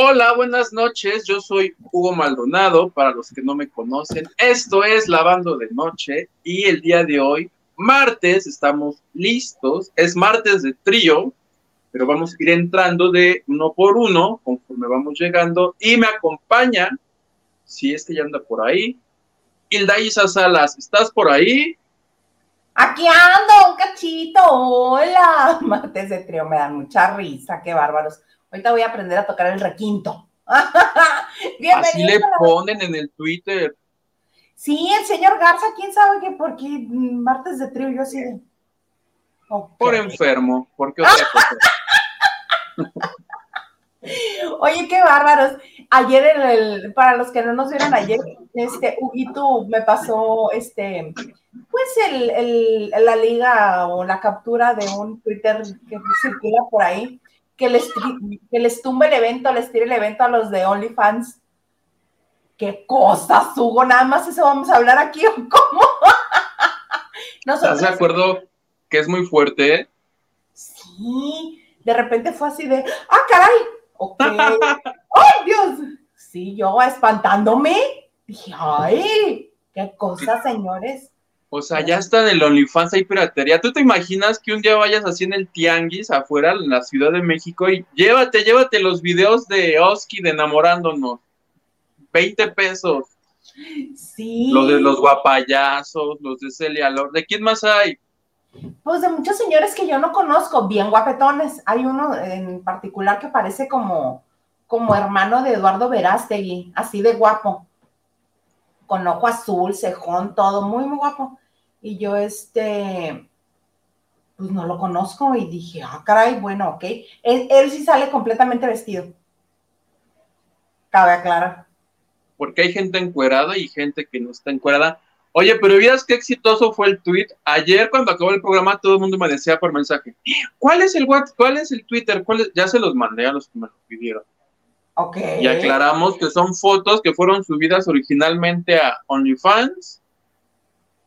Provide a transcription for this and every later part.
Hola, buenas noches. Yo soy Hugo Maldonado, para los que no me conocen. Esto es Lavando de Noche y el día de hoy, martes, estamos listos. Es martes de trío, pero vamos a ir entrando de uno por uno conforme vamos llegando y me acompaña, si es que ya anda por ahí, Hilda Isa Salas. ¿Estás por ahí? Aquí ando, un cachito. Hola. Martes de trío me dan mucha risa, qué bárbaros. Ahorita voy a aprender a tocar el requinto. Así le ponen en el Twitter. Sí, el señor Garza, quién sabe qué, porque martes de trío yo así de. Por enfermo, porque otra cosa. Oye, qué bárbaros. Ayer, el, para los que no nos vieron ayer, este, Huguito me pasó, este, pues el, el, la liga o la captura de un Twitter que circula por ahí, que les, que les tumbe el evento, les tire el evento a los de OnlyFans. ¿Qué cosas, Hugo? Nada más eso vamos a hablar aquí, ¿o cómo? ¿Estás de acuerdo que es muy fuerte? Sí, de repente fue así de, ¡ah, caray! Ok. ¡Ay, Dios! Sí, yo espantándome, dije, ¡ay! ¡Qué cosas, señores! O sea, ya está en el OnlyFans hay piratería. ¿Tú te imaginas que un día vayas así en el tianguis afuera en la Ciudad de México y llévate, llévate los videos de Oski de enamorándonos? 20 pesos. Sí. Los de los guapayazos, los de Celia Lord. ¿De quién más hay? Pues de muchos señores que yo no conozco, bien guapetones. Hay uno en particular que parece como, como hermano de Eduardo Verástegui, así de guapo con ojo azul, cejón, todo, muy, muy guapo. Y yo, este, pues no lo conozco y dije, ah, caray, bueno, ok. Él, sí sale completamente vestido. Cabe aclarar. Porque hay gente encuerada y gente que no está encuerada. Oye, pero vieras qué exitoso fue el tweet. Ayer cuando acabó el programa todo el mundo me decía por mensaje, ¿cuál es el WhatsApp? ¿Cuál es el Twitter? ¿Cuál Ya se los mandé a los que me lo pidieron. Y aclaramos que son fotos que fueron subidas originalmente a OnlyFans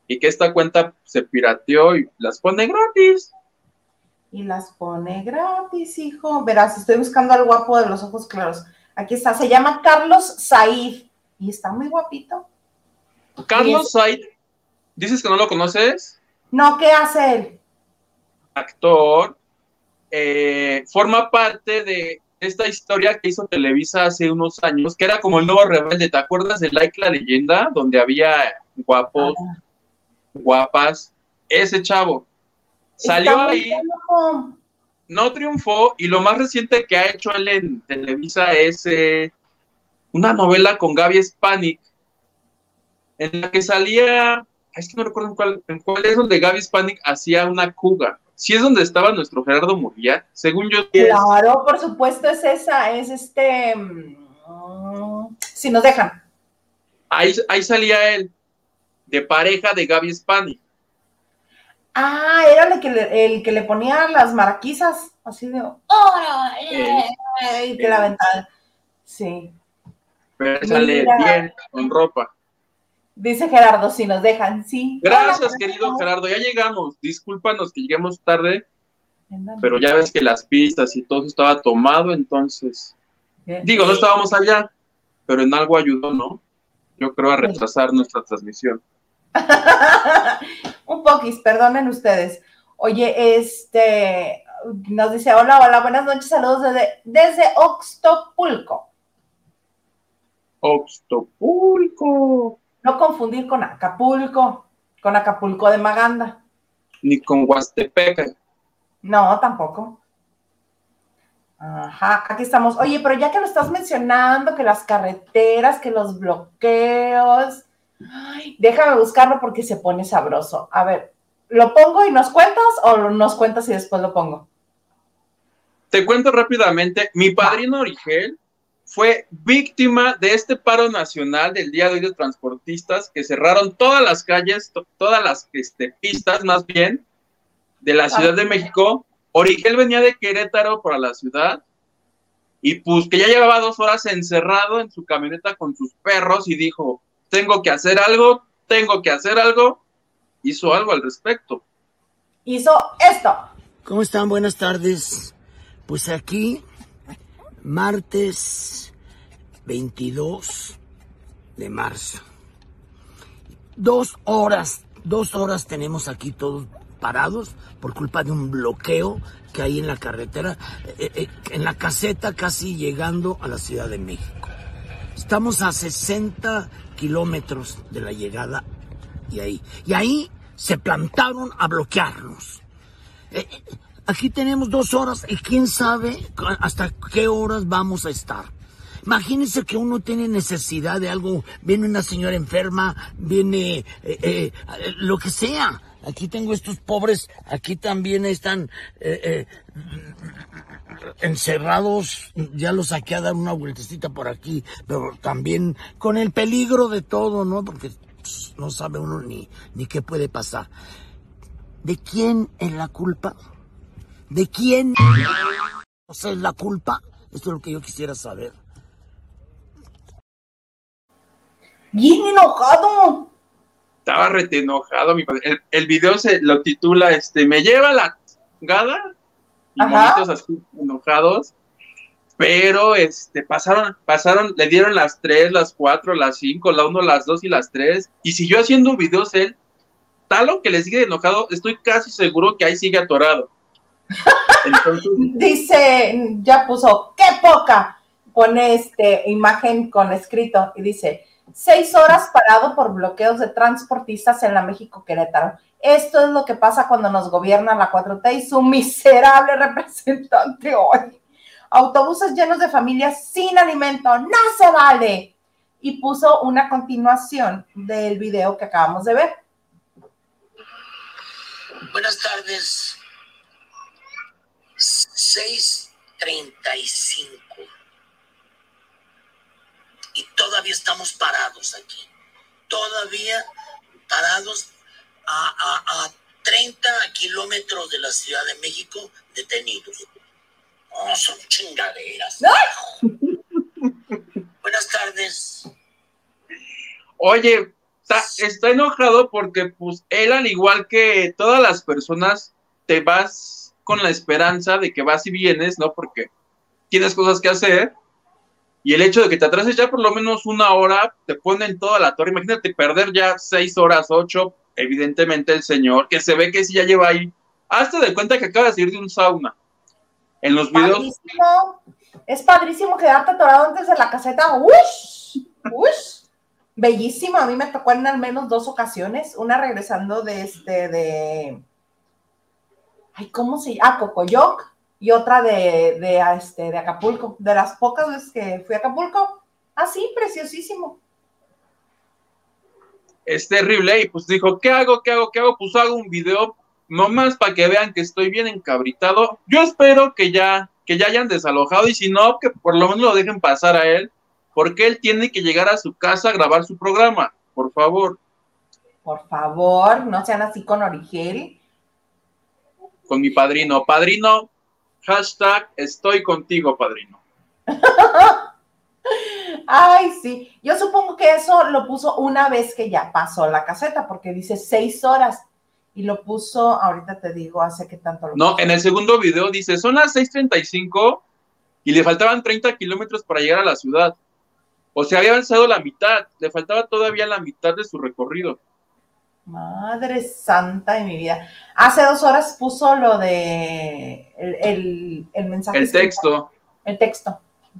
y que esta cuenta se pirateó y las pone gratis. Y las pone gratis, hijo. Verás, estoy buscando al guapo de los ojos claros. Aquí está, se llama Carlos Said y está muy guapito. Carlos Said, ¿dices que no lo conoces? No, ¿qué hace él? Actor, eh, forma parte de esta historia que hizo Televisa hace unos años, que era como el nuevo rebelde. ¿Te acuerdas de Like la leyenda? Donde había guapos, guapas. Ese chavo salió ahí, no triunfó, y lo más reciente que ha hecho él en Televisa es eh, una novela con Gaby Spanik, en la que salía, es que no recuerdo en cuál, en cuál es donde Gaby Spanik hacía una cuga si es donde estaba nuestro Gerardo Murguía, según yo. Claro, por supuesto es esa, es este, mm, si nos dejan. Ahí, ahí salía él, de pareja de Gaby Spani. Ah, era el que le, el que le ponía las marquisas, así de, ¡oh! y que la ventana. Sí. Pero sale bien, con ropa. Dice Gerardo, si nos dejan, sí. Gracias, querido Gerardo. Ya llegamos. Discúlpanos que lleguemos tarde, pero ya ves que las pistas y todo estaba tomado, entonces. Digo, no estábamos allá, pero en algo ayudó, ¿no? Yo creo a retrasar nuestra transmisión. Un poquis, perdonen ustedes. Oye, este nos dice, hola, hola, buenas noches, saludos desde, desde Oxtopulco. Oxtopulco. No confundir con Acapulco, con Acapulco de Maganda. Ni con Huastepeca. No, tampoco. Ajá, aquí estamos. Oye, pero ya que lo estás mencionando, que las carreteras, que los bloqueos, déjame buscarlo porque se pone sabroso. A ver, ¿lo pongo y nos cuentas o nos cuentas y después lo pongo? Te cuento rápidamente. Mi padrino Origel fue víctima de este paro nacional del día de hoy de transportistas que cerraron todas las calles, todas las este, pistas más bien de la Ciudad de México. Origel venía de Querétaro para la ciudad y pues que ya llevaba dos horas encerrado en su camioneta con sus perros y dijo, tengo que hacer algo, tengo que hacer algo. Hizo algo al respecto. Hizo esto. ¿Cómo están? Buenas tardes. Pues aquí martes 22 de marzo. Dos horas, dos horas tenemos aquí todos parados por culpa de un bloqueo que hay en la carretera, eh, eh, en la caseta casi llegando a la Ciudad de México. Estamos a 60 kilómetros de la llegada y ahí. Y ahí se plantaron a bloquearnos. Eh, aquí tenemos dos horas y quién sabe hasta qué horas vamos a estar. Imagínense que uno tiene necesidad de algo, viene una señora enferma, viene lo que sea Aquí tengo estos pobres, aquí también están eh, eh, encerrados, ya los saqué a dar una vueltecita por aquí, pero también con el peligro de todo, ¿no? Porque pues, no sabe uno ni, ni qué puede pasar. ¿De quién es la culpa? ¿De quién es la culpa? Esto es lo que yo quisiera saber. Bien enojado estaba rete enojado, mi padre. El, video se lo titula este Me lleva la gada y bonitos así enojados. Pero este pasaron, pasaron, le dieron las tres, las cuatro, las cinco, la uno, las dos y las tres. Y siguió haciendo videos él. Tal o que le sigue enojado, estoy casi seguro que ahí sigue atorado. dice, ya puso, qué poca. Pone este imagen con escrito y dice, Seis horas parado por bloqueos de transportistas en la México Querétaro. Esto es lo que pasa cuando nos gobierna la 4T y su miserable representante hoy. Autobuses llenos de familias sin alimento, no se vale. Y puso una continuación del video que acabamos de ver. Buenas tardes. 635 y todavía estamos parados aquí. Todavía parados a, 30 kilómetros de la Ciudad de México detenidos. Oh, son chingaderas. Buenas tardes. Oye, está, está, enojado porque pues él al igual que todas las personas te vas con la esperanza de que vas y vienes, ¿no? Porque tienes cosas que hacer y el hecho de que te atrases ya por lo menos una hora, te ponen toda la torre. Imagínate perder ya seis horas, ocho. Evidentemente el señor, que se ve que sí ya lleva ahí. Hazte de cuenta que acaba de salir de un sauna. En los videos. Es padrísimo quedarte atorado antes de la caseta. ¡Ush! ¡Ush! Bellísimo. A mí me tocó en al menos dos ocasiones. Una regresando de este, de. Ay, ¿cómo se llama? Ah, Cocoyoc y otra de, de, este, de Acapulco. De las pocas veces que fui a Acapulco, así, preciosísimo. Es terrible, y pues dijo, ¿qué hago? ¿Qué hago? ¿Qué hago? Pues hago un video nomás para que vean que estoy bien encabritado. Yo espero que ya, que ya hayan desalojado y si no, que por lo menos lo dejen pasar a él, porque él tiene que llegar a su casa a grabar su programa, por favor. Por favor, no sean así con Origel. Con mi padrino. Padrino, Hashtag estoy contigo, padrino. Ay, sí. Yo supongo que eso lo puso una vez que ya pasó la caseta, porque dice seis horas. Y lo puso, ahorita te digo, hace que tanto lo No, en el segundo video dice, son las 6.35 y le faltaban 30 kilómetros para llegar a la ciudad. O sea, había avanzado la mitad, le faltaba todavía la mitad de su recorrido. Madre santa de mi vida. Hace dos horas puso lo de el, mensaje. El texto. El texto,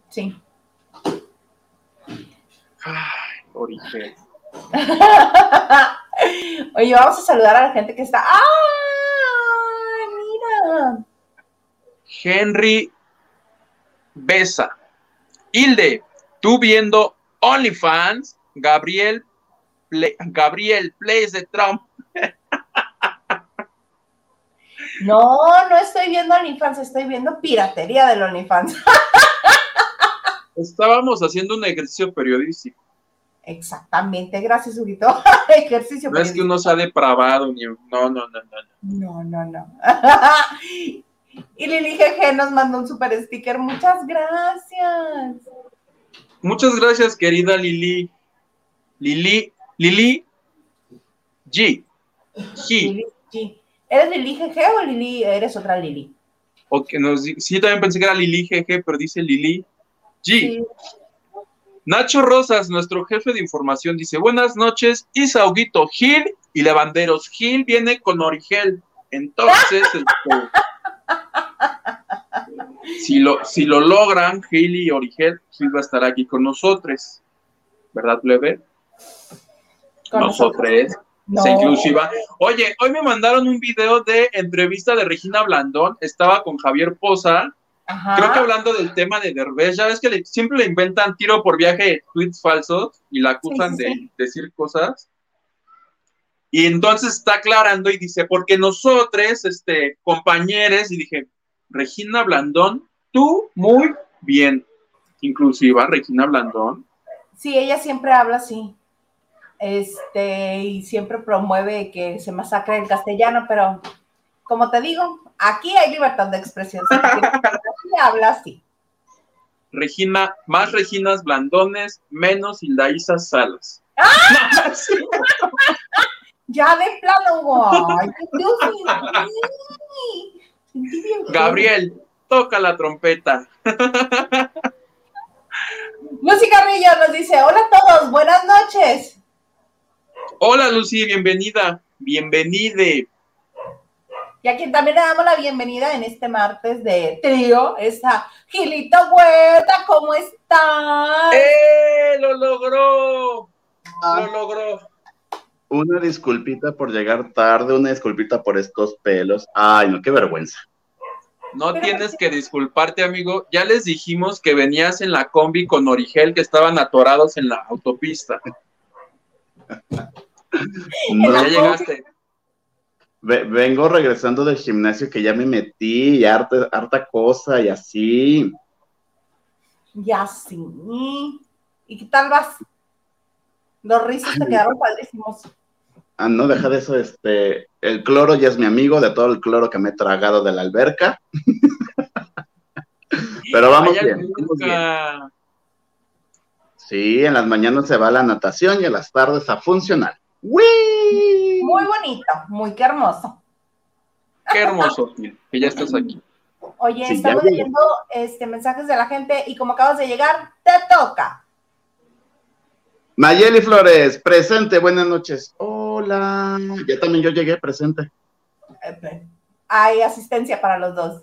sí. Ay, origen. Oye, vamos a saludar a la gente que está. ¡Ay, mira! Henry Besa. Hilde, tú viendo OnlyFans, Gabriel Gabriel Plays de Trump. No, no estoy viendo OnlyFans, estoy viendo piratería del OnlyFans. Estábamos haciendo un ejercicio periodístico. Exactamente, gracias, Huguito. ejercicio No es que uno sea depravado, ni... no, no, no, no. No, no, no. y Lili GG nos mandó un super sticker. Muchas gracias. Muchas gracias, querida Lili. Lili Lili G. G. ¿Eres Lili GG o Lili, eres otra Lili? O que nos, sí, también pensé que era Lili GG, pero dice Lili G. Nacho Rosas, nuestro jefe de información, dice: Buenas noches, Isauguito Gil y Levanderos. Gil viene con Origel. Entonces, este, si, lo, si lo logran, Gil y Origel, Gil va a estar aquí con nosotros. ¿Verdad, Plebe? Nosotros. inclusiva. Oye, hoy me mandaron un video de entrevista de Regina Blandón. Estaba con Javier Poza. Creo que hablando del tema de Derbez, ya ves que siempre le inventan tiro por viaje tweets falsos y la acusan de decir cosas. Y entonces está aclarando y dice, porque nosotros, este, compañeros, y dije, Regina Blandón, tú muy bien. Inclusiva, Regina Blandón. Sí, ella siempre habla así. Este, y siempre promueve que se masacre el castellano, pero como te digo, aquí hay libertad de expresión. habla así. Regina, más Reginas Blandones, menos Hildaísa Salas. ¡Ah! Ya de plano, Gabriel, toca la trompeta. Lucy Carrillo nos dice, hola a todos, buenas noches. Hola Lucy, bienvenida, bienvenide. Y a quien también le damos la bienvenida en este martes de trío, esa Gilito Huerta, ¿cómo estás? ¡Eh! ¡Lo logró! Lo logró. Una disculpita por llegar tarde, una disculpita por estos pelos. Ay, no, qué vergüenza. No tienes que disculparte, amigo. Ya les dijimos que venías en la combi con Origel, que estaban atorados en la autopista. No. Ya llegaste. Vengo regresando del gimnasio que ya me metí y harta, harta cosa y así. Ya sí. ¿Y qué tal vas? Los rizos te quedaron padrísimos. Ah, no, deja de eso, este, el cloro ya es mi amigo, de todo el cloro que me he tragado de la alberca. Pero vamos bien, Sí, en las mañanas se va a la natación y en las tardes a funcionar. Muy bonito, muy qué hermoso. Qué hermoso, que ya estás aquí. Oye, estamos leyendo este, mensajes de la gente y como acabas de llegar, te toca. Mayeli Flores, presente, buenas noches. Hola, ya también yo llegué presente. Hay asistencia para los dos.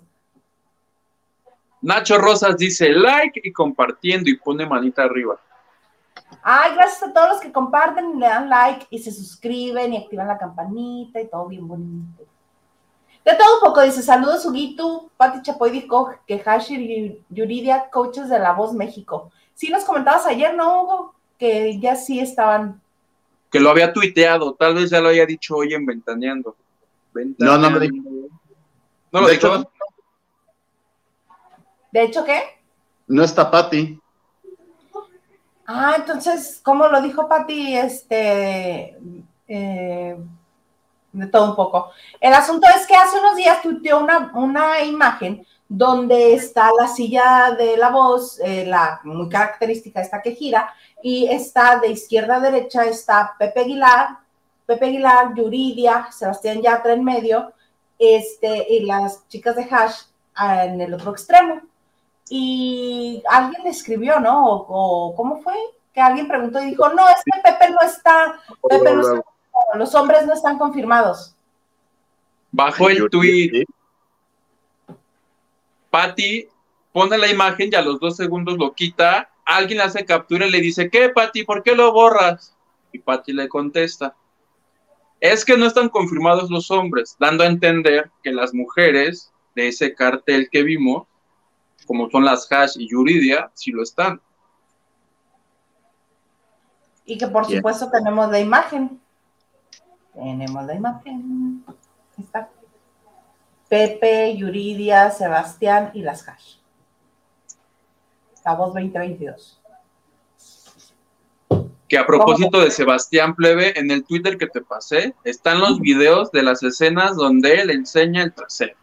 Nacho Rosas dice like y compartiendo y pone manita arriba. Ay, gracias a todos los que comparten y le dan like y se suscriben y activan la campanita y todo bien bonito. De todo un poco, dice, saludos Huguito, Pati Chapoy dijo que Hashir y Yuridia, coaches de La Voz México. Sí nos comentabas ayer, ¿no, Hugo? Que ya sí estaban que lo había tuiteado, tal vez ya lo haya dicho hoy en Ventaneando. No, no me dijo. ¿No lo de dijo? ¿De hecho qué? No está Patti. Ah, entonces, ¿cómo lo dijo Patti? Este, eh, de todo un poco. El asunto es que hace unos días tuiteó una, una imagen donde está la silla de la voz, eh, la muy característica esta que gira, y está de izquierda a derecha, está Pepe Aguilar, Pepe Aguilar, Yuridia, Sebastián Yatra en medio, este, y las chicas de Hash ah, en el otro extremo. Y alguien le escribió, ¿no? O, ¿cómo fue? Que alguien preguntó y dijo, no, es que Pepe no está, Pepe no está, los hombres no están confirmados. Bajo el tweet. Patty pone la imagen y a los dos segundos lo quita alguien hace captura y le dice, ¿qué, Pati? ¿Por qué lo borras? Y Pati le contesta, es que no están confirmados los hombres, dando a entender que las mujeres de ese cartel que vimos, como son las Hash y Yuridia, sí lo están. Y que por supuesto tenemos la imagen. Tenemos la imagen. Está. Pepe, Yuridia, Sebastián y las Hash. La voz 2022. Que a propósito de Sebastián Plebe, en el Twitter que te pasé, están los videos de las escenas donde él enseña el trasero.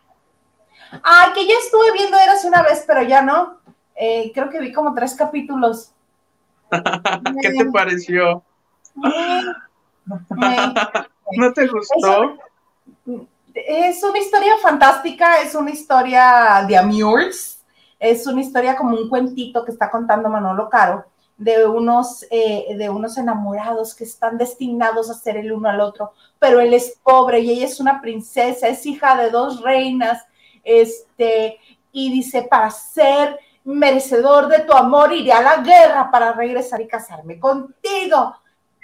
Ay, que ya estuve viendo Eras una vez, pero ya no. Eh, creo que vi como tres capítulos. ¿Qué te pareció? ¿No te gustó? es una historia fantástica, es una historia de amores, es una historia como un cuentito que está contando Manolo Caro de unos, eh, de unos enamorados que están destinados a ser el uno al otro, pero él es pobre y ella es una princesa, es hija de dos reinas, este, y dice, para ser merecedor de tu amor iré a la guerra para regresar y casarme contigo.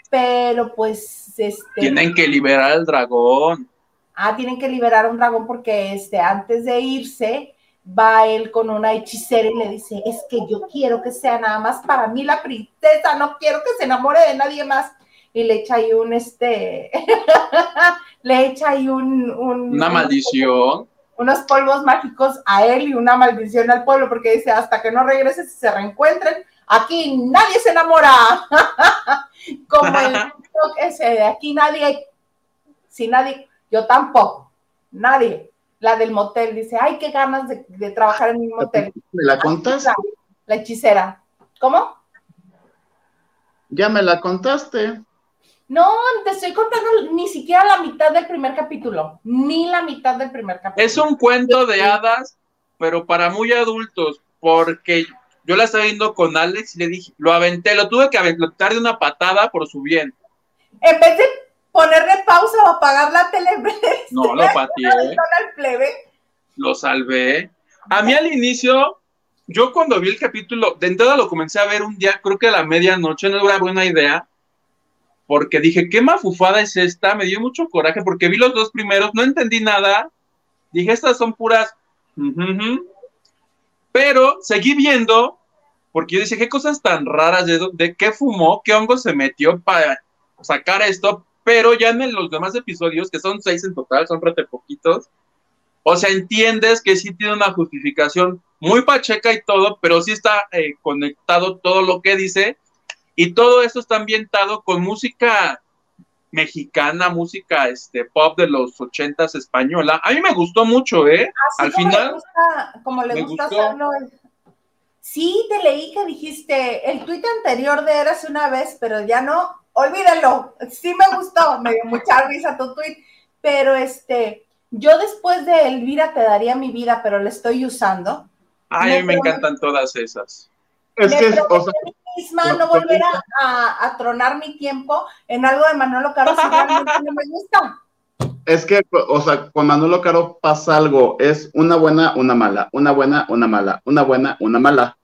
Pero pues, este... Tienen que liberar al dragón. Ah, tienen que liberar a un dragón porque este, antes de irse, va él con una hechicera y le dice, es que yo quiero que sea nada más para mí la princesa, no quiero que se enamore de nadie más. Y le echa ahí un, este, le echa ahí un, una maldición. Unos polvos mágicos a él y una maldición al pueblo, porque dice, hasta que no regrese, y se reencuentren, aquí nadie se enamora. Como el ese de aquí nadie, si nadie, yo tampoco, nadie la del motel, dice, ay, qué ganas de, trabajar en un motel. ¿Me la contaste? La, hechicera. ¿Cómo? Ya me la contaste. No, te estoy contando ni siquiera la mitad del primer capítulo, ni la mitad del primer capítulo. Es un cuento de hadas, pero para muy adultos, porque yo la estaba viendo con Alex y le dije, lo aventé, lo tuve que aventar de una patada por su bien. En vez de ponerle pausa o apagar la tele. No, lo pateé. Lo salvé. A mí al inicio, yo cuando vi el capítulo, de entrada lo comencé a ver un día, creo que a la medianoche, no era buena idea, porque dije, ¿qué mafufada es esta? Me dio mucho coraje porque vi los dos primeros, no entendí nada. Dije, estas son puras. Pero seguí viendo, porque yo dije, ¿qué cosas tan raras? ¿De, de qué fumó? ¿Qué hongo se metió para sacar esto? pero ya en los demás episodios, que son seis en total, son rete poquitos, o sea, entiendes que sí tiene una justificación muy pacheca y todo, pero sí está eh, conectado todo lo que dice, y todo esto está ambientado con música mexicana, música este pop de los ochentas española. A mí me gustó mucho, ¿eh? Al final. como le gusta hacerlo. Sí, te leí que dijiste el tuit anterior de Eras una vez, pero ya no olvídenlo, sí me gustó, me dio mucha risa tu tweet, pero este, yo después de Elvira te daría mi vida, pero la estoy usando. Ay, me, encantan todas esas. Es que, o sea, misma no volver a, tronar mi tiempo en algo de Manolo Caro si no me gusta. Es que, o sea, con Manolo Caro pasa algo, es una buena, una mala, una buena, una mala, una buena, una mala.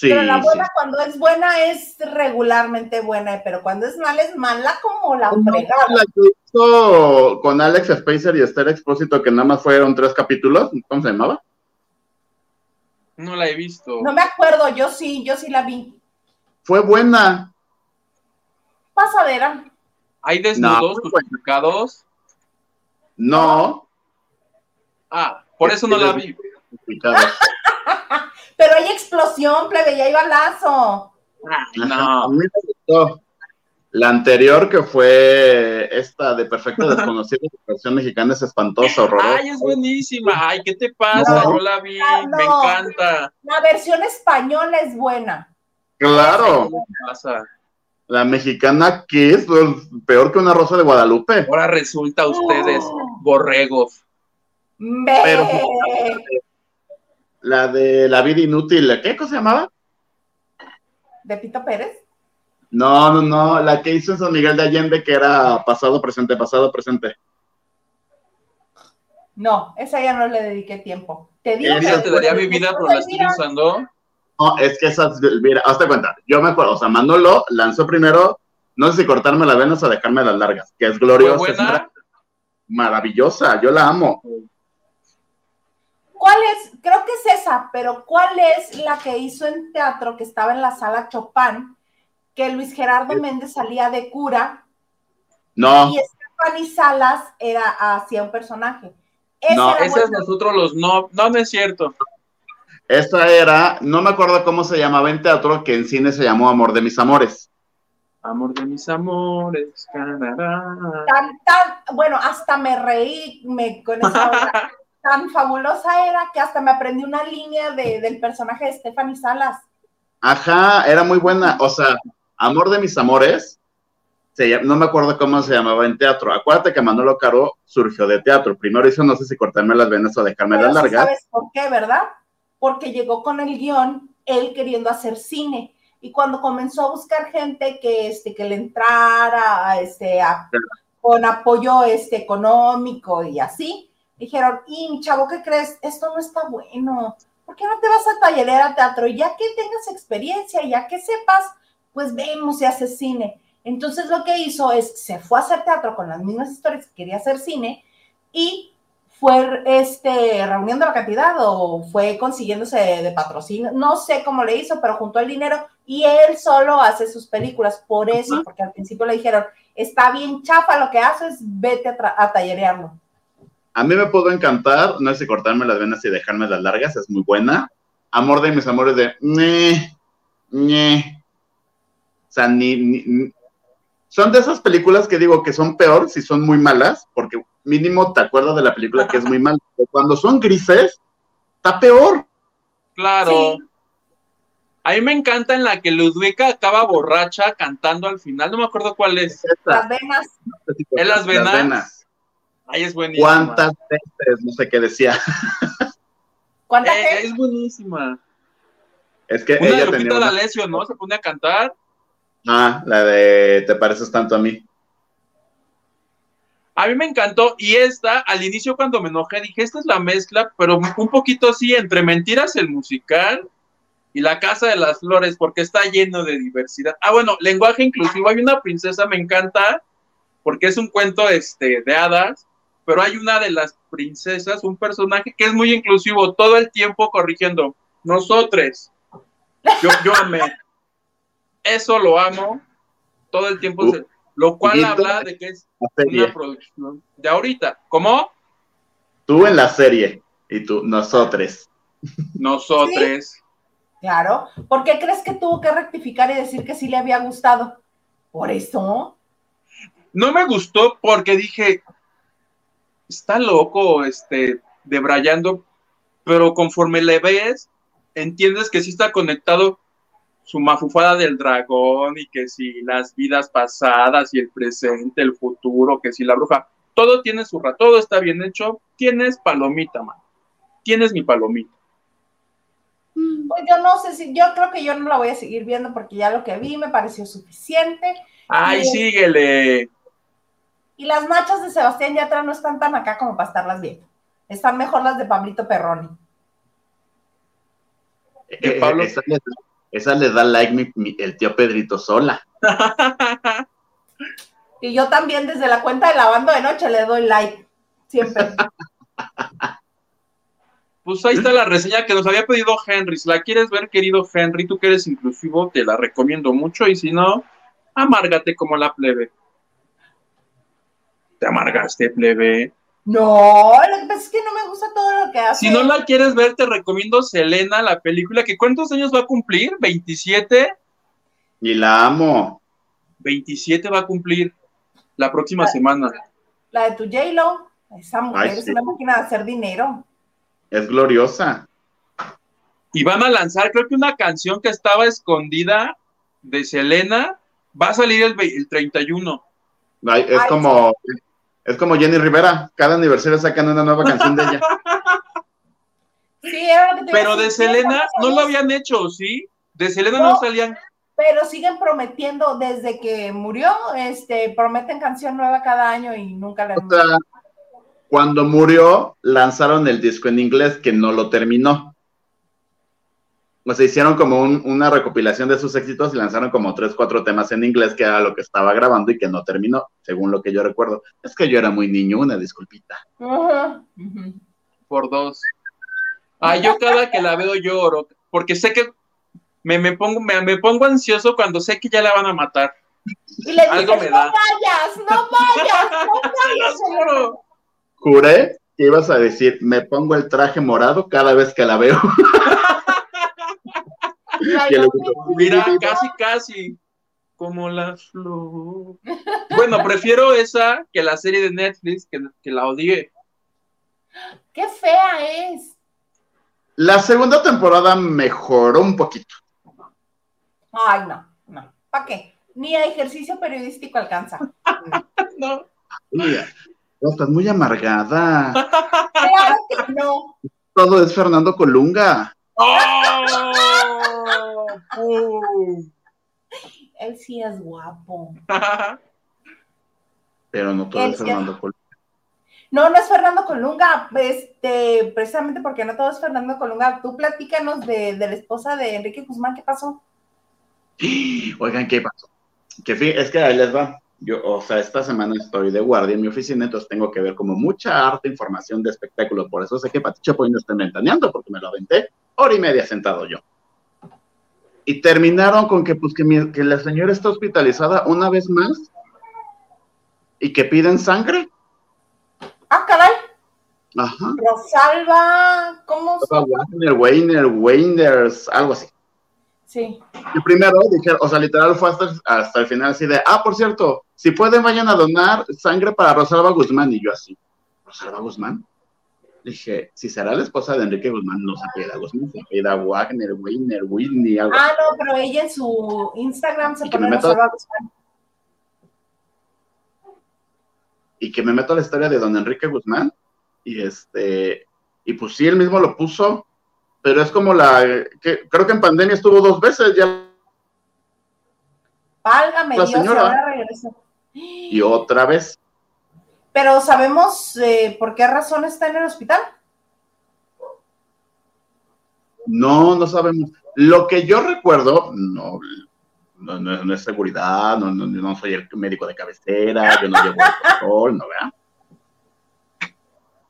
pero la buena cuando es buena es regularmente buena, pero cuando es mala es mala como la fregada. La que hizo con Alex Spacer y Esther Expósito, que nada más fueron tres capítulos, ¿cómo se llamaba? No la he visto. No me acuerdo, yo sí, yo sí la vi. Fue buena. Pasadera. ¿Hay desnudos no, justificados? No. Ah, por eso no la vi. Pero hay explosión, plebe, y hay balazo. no. A mí me gustó. La anterior, que fue esta de Perfecto Desconocido, la versión mexicana es espantosa, horrorosa. Ay, es buenísima. Ay, ¿qué te pasa? Yo la vi, me encanta. La versión española es buena. Claro. La mexicana, que es peor que una rosa de Guadalupe. Ahora resulta ustedes borregos. Pero, la de La vida inútil, ¿qué cosa se llamaba? ¿De Pito Pérez? No, no, no, la que hizo San Miguel de Allende, que era pasado, presente, pasado, presente. No, esa ya no le dediqué tiempo. Te digo que te daría mi vida, pero la estoy usando. No, es que esas, mira, hazte cuenta, yo me acuerdo, o sea, Manolo lanzó primero, no sé si cortarme las venas o dejarme las largas, que es gloriosa. maravillosa, yo la amo. ¿Cuál es? Creo que es esa, pero ¿cuál es la que hizo en teatro que estaba en la sala Chopin, que Luis Gerardo Méndez salía de cura? No. Y Stephanie Salas era hacia un personaje. no, esa es nosotros los no, no, no es cierto. Esta era, no me acuerdo cómo se llamaba en teatro, que en cine se llamó Amor de mis amores. Amor de mis amores, Canadá. Tan, tan, bueno, hasta me reí me, con esa tan fabulosa era que hasta me aprendí una línea de, del personaje de Stephanie Salas. Ajá, era muy buena. O sea, Amor de mis amores, no me acuerdo cómo se llamaba en teatro. Acuérdate que Manolo Caro surgió de teatro. Primero hizo, no sé si cortarme las venas o dejarme las largas. ¿Sabes por qué, verdad? Porque llegó con el guion, él queriendo hacer cine. Y cuando comenzó a buscar gente que, este, que le entrara este, con apoyo este, económico y así, dijeron, y mi chavo, ¿qué crees? Esto no está bueno. ¿Por qué no te vas a tallerear a teatro? Ya que tengas experiencia, ya que sepas, pues vemos si haces cine. Entonces lo que hizo es, se fue a hacer teatro con las mismas historias que quería hacer cine y fue este, reuniendo la cantidad o fue consiguiéndose de, patrocinio, no sé cómo le hizo, pero juntó el dinero y él solo hace sus películas, por eso, porque al principio le dijeron, está bien chafa lo que haces, vete a, tallerearlo. A mí me pudo encantar, no sé si cortarme las venas y dejarme las largas, es muy buena. Amor de mis amores de. O sea, ni, son de esas películas que digo que son peor si son muy malas, porque mínimo te acuerdas de la película que es muy mala. Cuando son grises, está peor. Claro. A mí me encanta en la que Ludwika acaba borracha cantando al final, no me acuerdo cuál es. Las venas. ¿En las venas? Ahí es buenísima. ¿Cuántas veces? No sé qué decía. ¿Cuántas eh, Es buenísima. Es que ella de tenía una... ¿no? Se pone a cantar. Ah, la de Te pareces tanto a mí. A mí me encantó y esta, al inicio cuando me enojé, dije, esta es la mezcla, pero un poquito así, entre Mentiras el musical y La Casa de las Flores, porque está lleno de diversidad. Ah, bueno, lenguaje inclusivo. Hay una princesa, me encanta, porque es un cuento este, de hadas, pero hay una de las princesas, un personaje que es muy inclusivo, todo el tiempo corrigiendo. Nosotros. Yo, yo amé. Eso lo amo todo el tiempo, lo cual habla de que es una producción de ahorita. ¿Cómo? Tú en la serie y tú, nosotros. Nosotros. Claro. ¿Por qué crees que tuvo que rectificar y decir que sí le había gustado? ¿Por eso? No me gustó porque dije, está loco, este, debrayando, pero conforme le ves, entiendes que sí está conectado su mafufada del dragón y que si las vidas pasadas y el presente, el futuro, que si la bruja, todo tiene su rato, todo está bien hecho, tienes palomita, man. Tienes mi palomita. Mm, pues yo no sé si, yo creo que yo no la voy a seguir viendo porque ya lo que vi me pareció suficiente. Ay, síguele. Y las machas de Sebastián Yatra no están tan acá como para estarlas viendo. Están mejor las de Pablito Perroni. Eh, Pablo... Eh, esa le da like el tío Pedrito sola. y yo también desde la cuenta de lavando de noche le doy like. Siempre. Pues ahí está la reseña que nos había pedido Henry. Si la quieres ver, querido Henry, tú que eres inclusivo, te la recomiendo mucho. Y si no, amárgate como la plebe. Te amargaste, plebe. No, lo que pasa es que no me gusta todo lo que hace. Si no la quieres ver, te recomiendo Selena, la película, que ¿cuántos años va a cumplir? ¿27? Y la amo. 27 va a cumplir la próxima semana. La de tu J-Lo, esa mujer es una máquina de hacer dinero. Es gloriosa. Y van a lanzar, creo que una canción que estaba escondida de Selena, va a salir el, el 31. es como, es como Jenny Rivera, cada aniversario sacan una nueva canción de ella. Sí, Pero de Selena no lo habían hecho, ¿sí? De Selena no, salían. Pero siguen prometiendo desde que murió, este, prometen canción nueva cada año y nunca la. O sea, cuando murió, lanzaron el disco en inglés que no lo terminó. O sea, hicieron como una recopilación de sus éxitos y lanzaron como tres, cuatro temas en inglés, que era lo que estaba grabando y que no terminó, según lo que yo recuerdo. Es que yo era muy niño, una disculpita. Por dos. Ah, yo cada que la veo lloro, porque sé que me, me pongo, me, pongo ansioso cuando sé que ya la van a matar. Y le Algo me no vayas, no vayas, no vayas. Juré que ibas a decir, me pongo el traje morado cada vez que la veo. Mira, casi, casi. Como la flor. Bueno, prefiero esa que la serie de Netflix, que, que la odié. ¡Qué fea es! La segunda temporada mejoró un poquito. Ay, no, no. ¿Para qué? Ni a ejercicio periodístico alcanza. No. Mira, estás muy amargada. Claro que no. Todo es Fernando Colunga. ¡Oh! ¡Pum! Él sí es guapo. Pero no todo Él es. Fernando Colunga. No, no es Fernando Colunga, este, precisamente porque no todo es Fernando Colunga. Tú platícanos de, de la esposa de Enrique Guzmán, ¿qué pasó? Oigan, ¿qué pasó? Que fi- es que ahí les va. Yo, o sea, esta semana estoy de guardia en mi oficina, entonces tengo que ver como mucha arte, información de espectáculo. Por eso sé que Pati Chapoy no está ventaneando, porque me lo aventé hora y media sentado yo. Y terminaron con que, pues, que, mi- que la señora está hospitalizada una vez más y que piden sangre. Ah, caray, Ajá. Rosalba, ¿cómo? se- Weiner, Weiners, algo así. Sí. Y primero dijeron, o sea, literal fue hasta, hasta el final así de, ah, por cierto, si pueden vayan a donar sangre para Rosalba Guzmán. Y yo así, ¿Rosalba Guzmán? Dije, si será la esposa de Enrique Guzmán, no se apellida Guzmán, se apellida Wagner, Weiner, Whitney, algo Ah, no, pero ella en su Instagram se pone me meto- Rosalba Guzmán. y que me meto a la historia de don Enrique Guzmán, y este, y pues sí, él mismo lo puso, pero es como la, que creo que en pandemia estuvo dos veces ya, Válgame La Dios, señora. ahora regresó. y otra vez. Pero ¿sabemos eh, por qué razón está en el hospital? No, no sabemos. Lo que yo recuerdo, no, no, no- no es seguridad, no, soy el médico de cabecera, yo no llevo alcohol, no vea.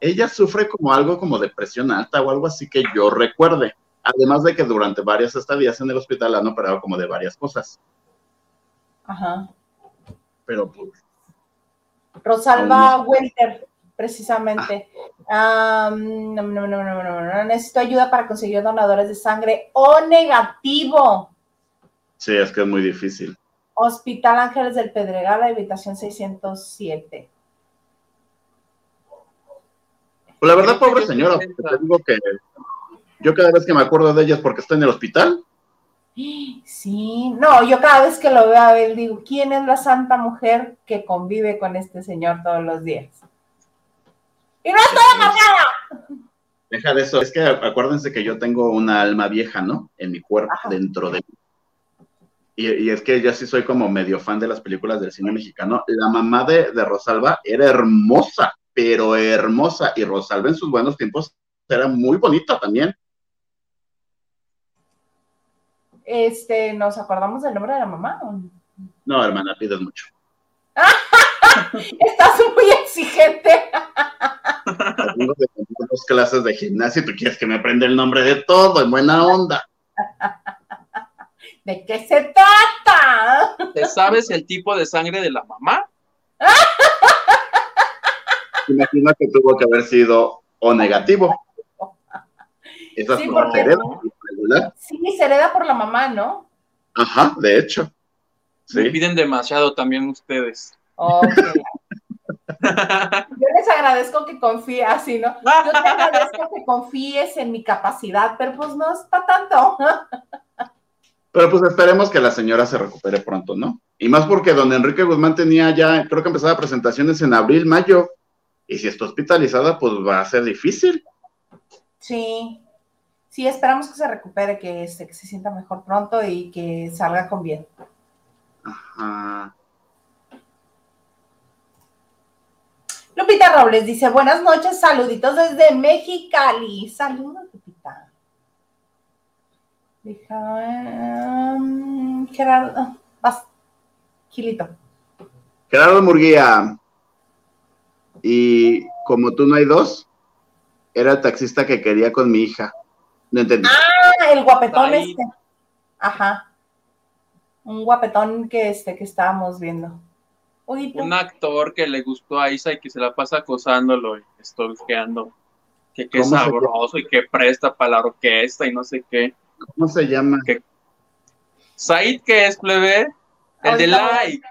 Ella sufre como algo como depresión alta o algo así que yo recuerde. Además de que durante varias estadías en el hospital han operado como de varias cosas. Ajá. Pero pues, Rosalba Welter, precisamente. Ah, no, no, no, no, no, no, no. Necesito ayuda para conseguir donadores de sangre O negativo. sí, es que es muy difícil. Hospital Ángeles del Pedregal, habitación 607. Pues la verdad, pobre señora, te digo que yo cada vez que me acuerdo de ella es porque está en el hospital. Sí, no, yo cada vez que lo veo a él digo, ¿quién es la santa mujer que convive con este señor todos los días? Y no estoy amargada. Deja de eso. Es que acuérdense que yo tengo una alma vieja, ¿no? En mi cuerpo, Ajá. dentro de mí. Y, y es que yo sí soy como medio fan de las películas del cine mexicano. La mamá de, de Rosalba era hermosa, pero hermosa. Y Rosalba en sus buenos tiempos era muy bonita también. Este, ¿nos acordamos del nombre de la mamá? No, hermana, pides mucho. Estás muy exigente. Tengo de dos clases de gimnasia y tú quieres que me aprenda el nombre de todo, en buena onda. ¿De qué se trata? ¿Te sabes el tipo de sangre de la mamá? Imagino que tuvo que haber sido O negativo. Esas Sí, son porque- Sí, se hereda por la mamá, ¿no? Ajá, de hecho. Me Sí. piden demasiado también ustedes. Yo les agradezco que confíes, así, ¿no? Yo te agradezco que confíes en mi capacidad, pero pues no está tanto. Pero pues esperemos que la señora se recupere pronto, ¿no? Y más porque don Enrique Guzmán tenía ya, creo que empezaba presentaciones en abril, mayo. Y si está hospitalizada, pues va a ser difícil. Sí. Sí, esperamos que se recupere, que, este, que se sienta mejor pronto y que salga con bien. Ajá. Lupita Robles dice, buenas noches, saluditos desde Mexicali. Saludos, Lupita. Deja, um, Gerardo, ah, vas, Gilito. Gerardo Murguía. Y como tú no hay dos, era el taxista que quería con mi hija. No entendí. Ah, el guapetón Ahí. este. Ajá. Un guapetón que este que estábamos viendo. Uy. Un actor que le gustó a Isa y que se la pasa acosándolo y stalkeando. Que qué ¿Cómo se sabroso y que presta para la orquesta y no sé qué. ¿Cómo se llama? Said, que es plebe? El de like.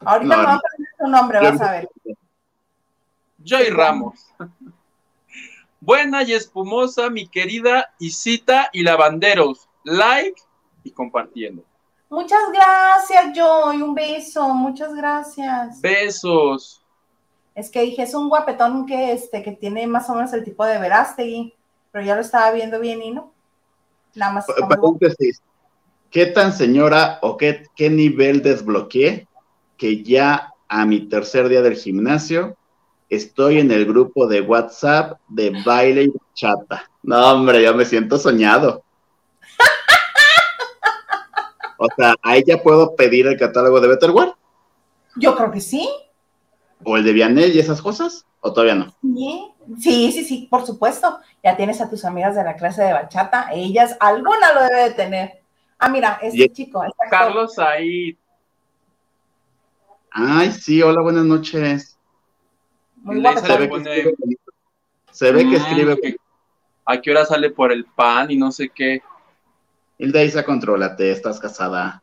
Ahorita No, me va no. a poner tu nombre, vas a ver. Joy Ramos. Buena y espumosa, mi querida Isita y Lavanderos. Like y compartiendo. Muchas gracias, Joy. Un beso. Muchas gracias. Besos. Es que dije, es un guapetón que, este, que tiene más o menos el tipo de Verástegui, pero ya lo estaba viendo bien y no. Nada más. Paréntesis. ¿Qué tan señora o qué, qué nivel desbloqueé que ya a mi tercer día del gimnasio estoy en el grupo de WhatsApp de baile y chata? No, hombre, ya me siento soñado. O sea, ¿ahí ya puedo pedir el catálogo de Betterware? Yo creo que sí. ¿O el de Vianel y esas cosas? ¿O todavía no? Sí, sí, sí, por supuesto. Ya tienes a tus amigas de la clase de bachata. Ellas, alguna lo debe de tener. Ah, mira, este chico. Este Carlos ahí. Ay, sí, hola, buenas noches. Muy guapo. Se, ve que se ve que escribe. ¿A qué hora sale por el pan y no sé qué? Hilda Isa, contrólate, estás casada.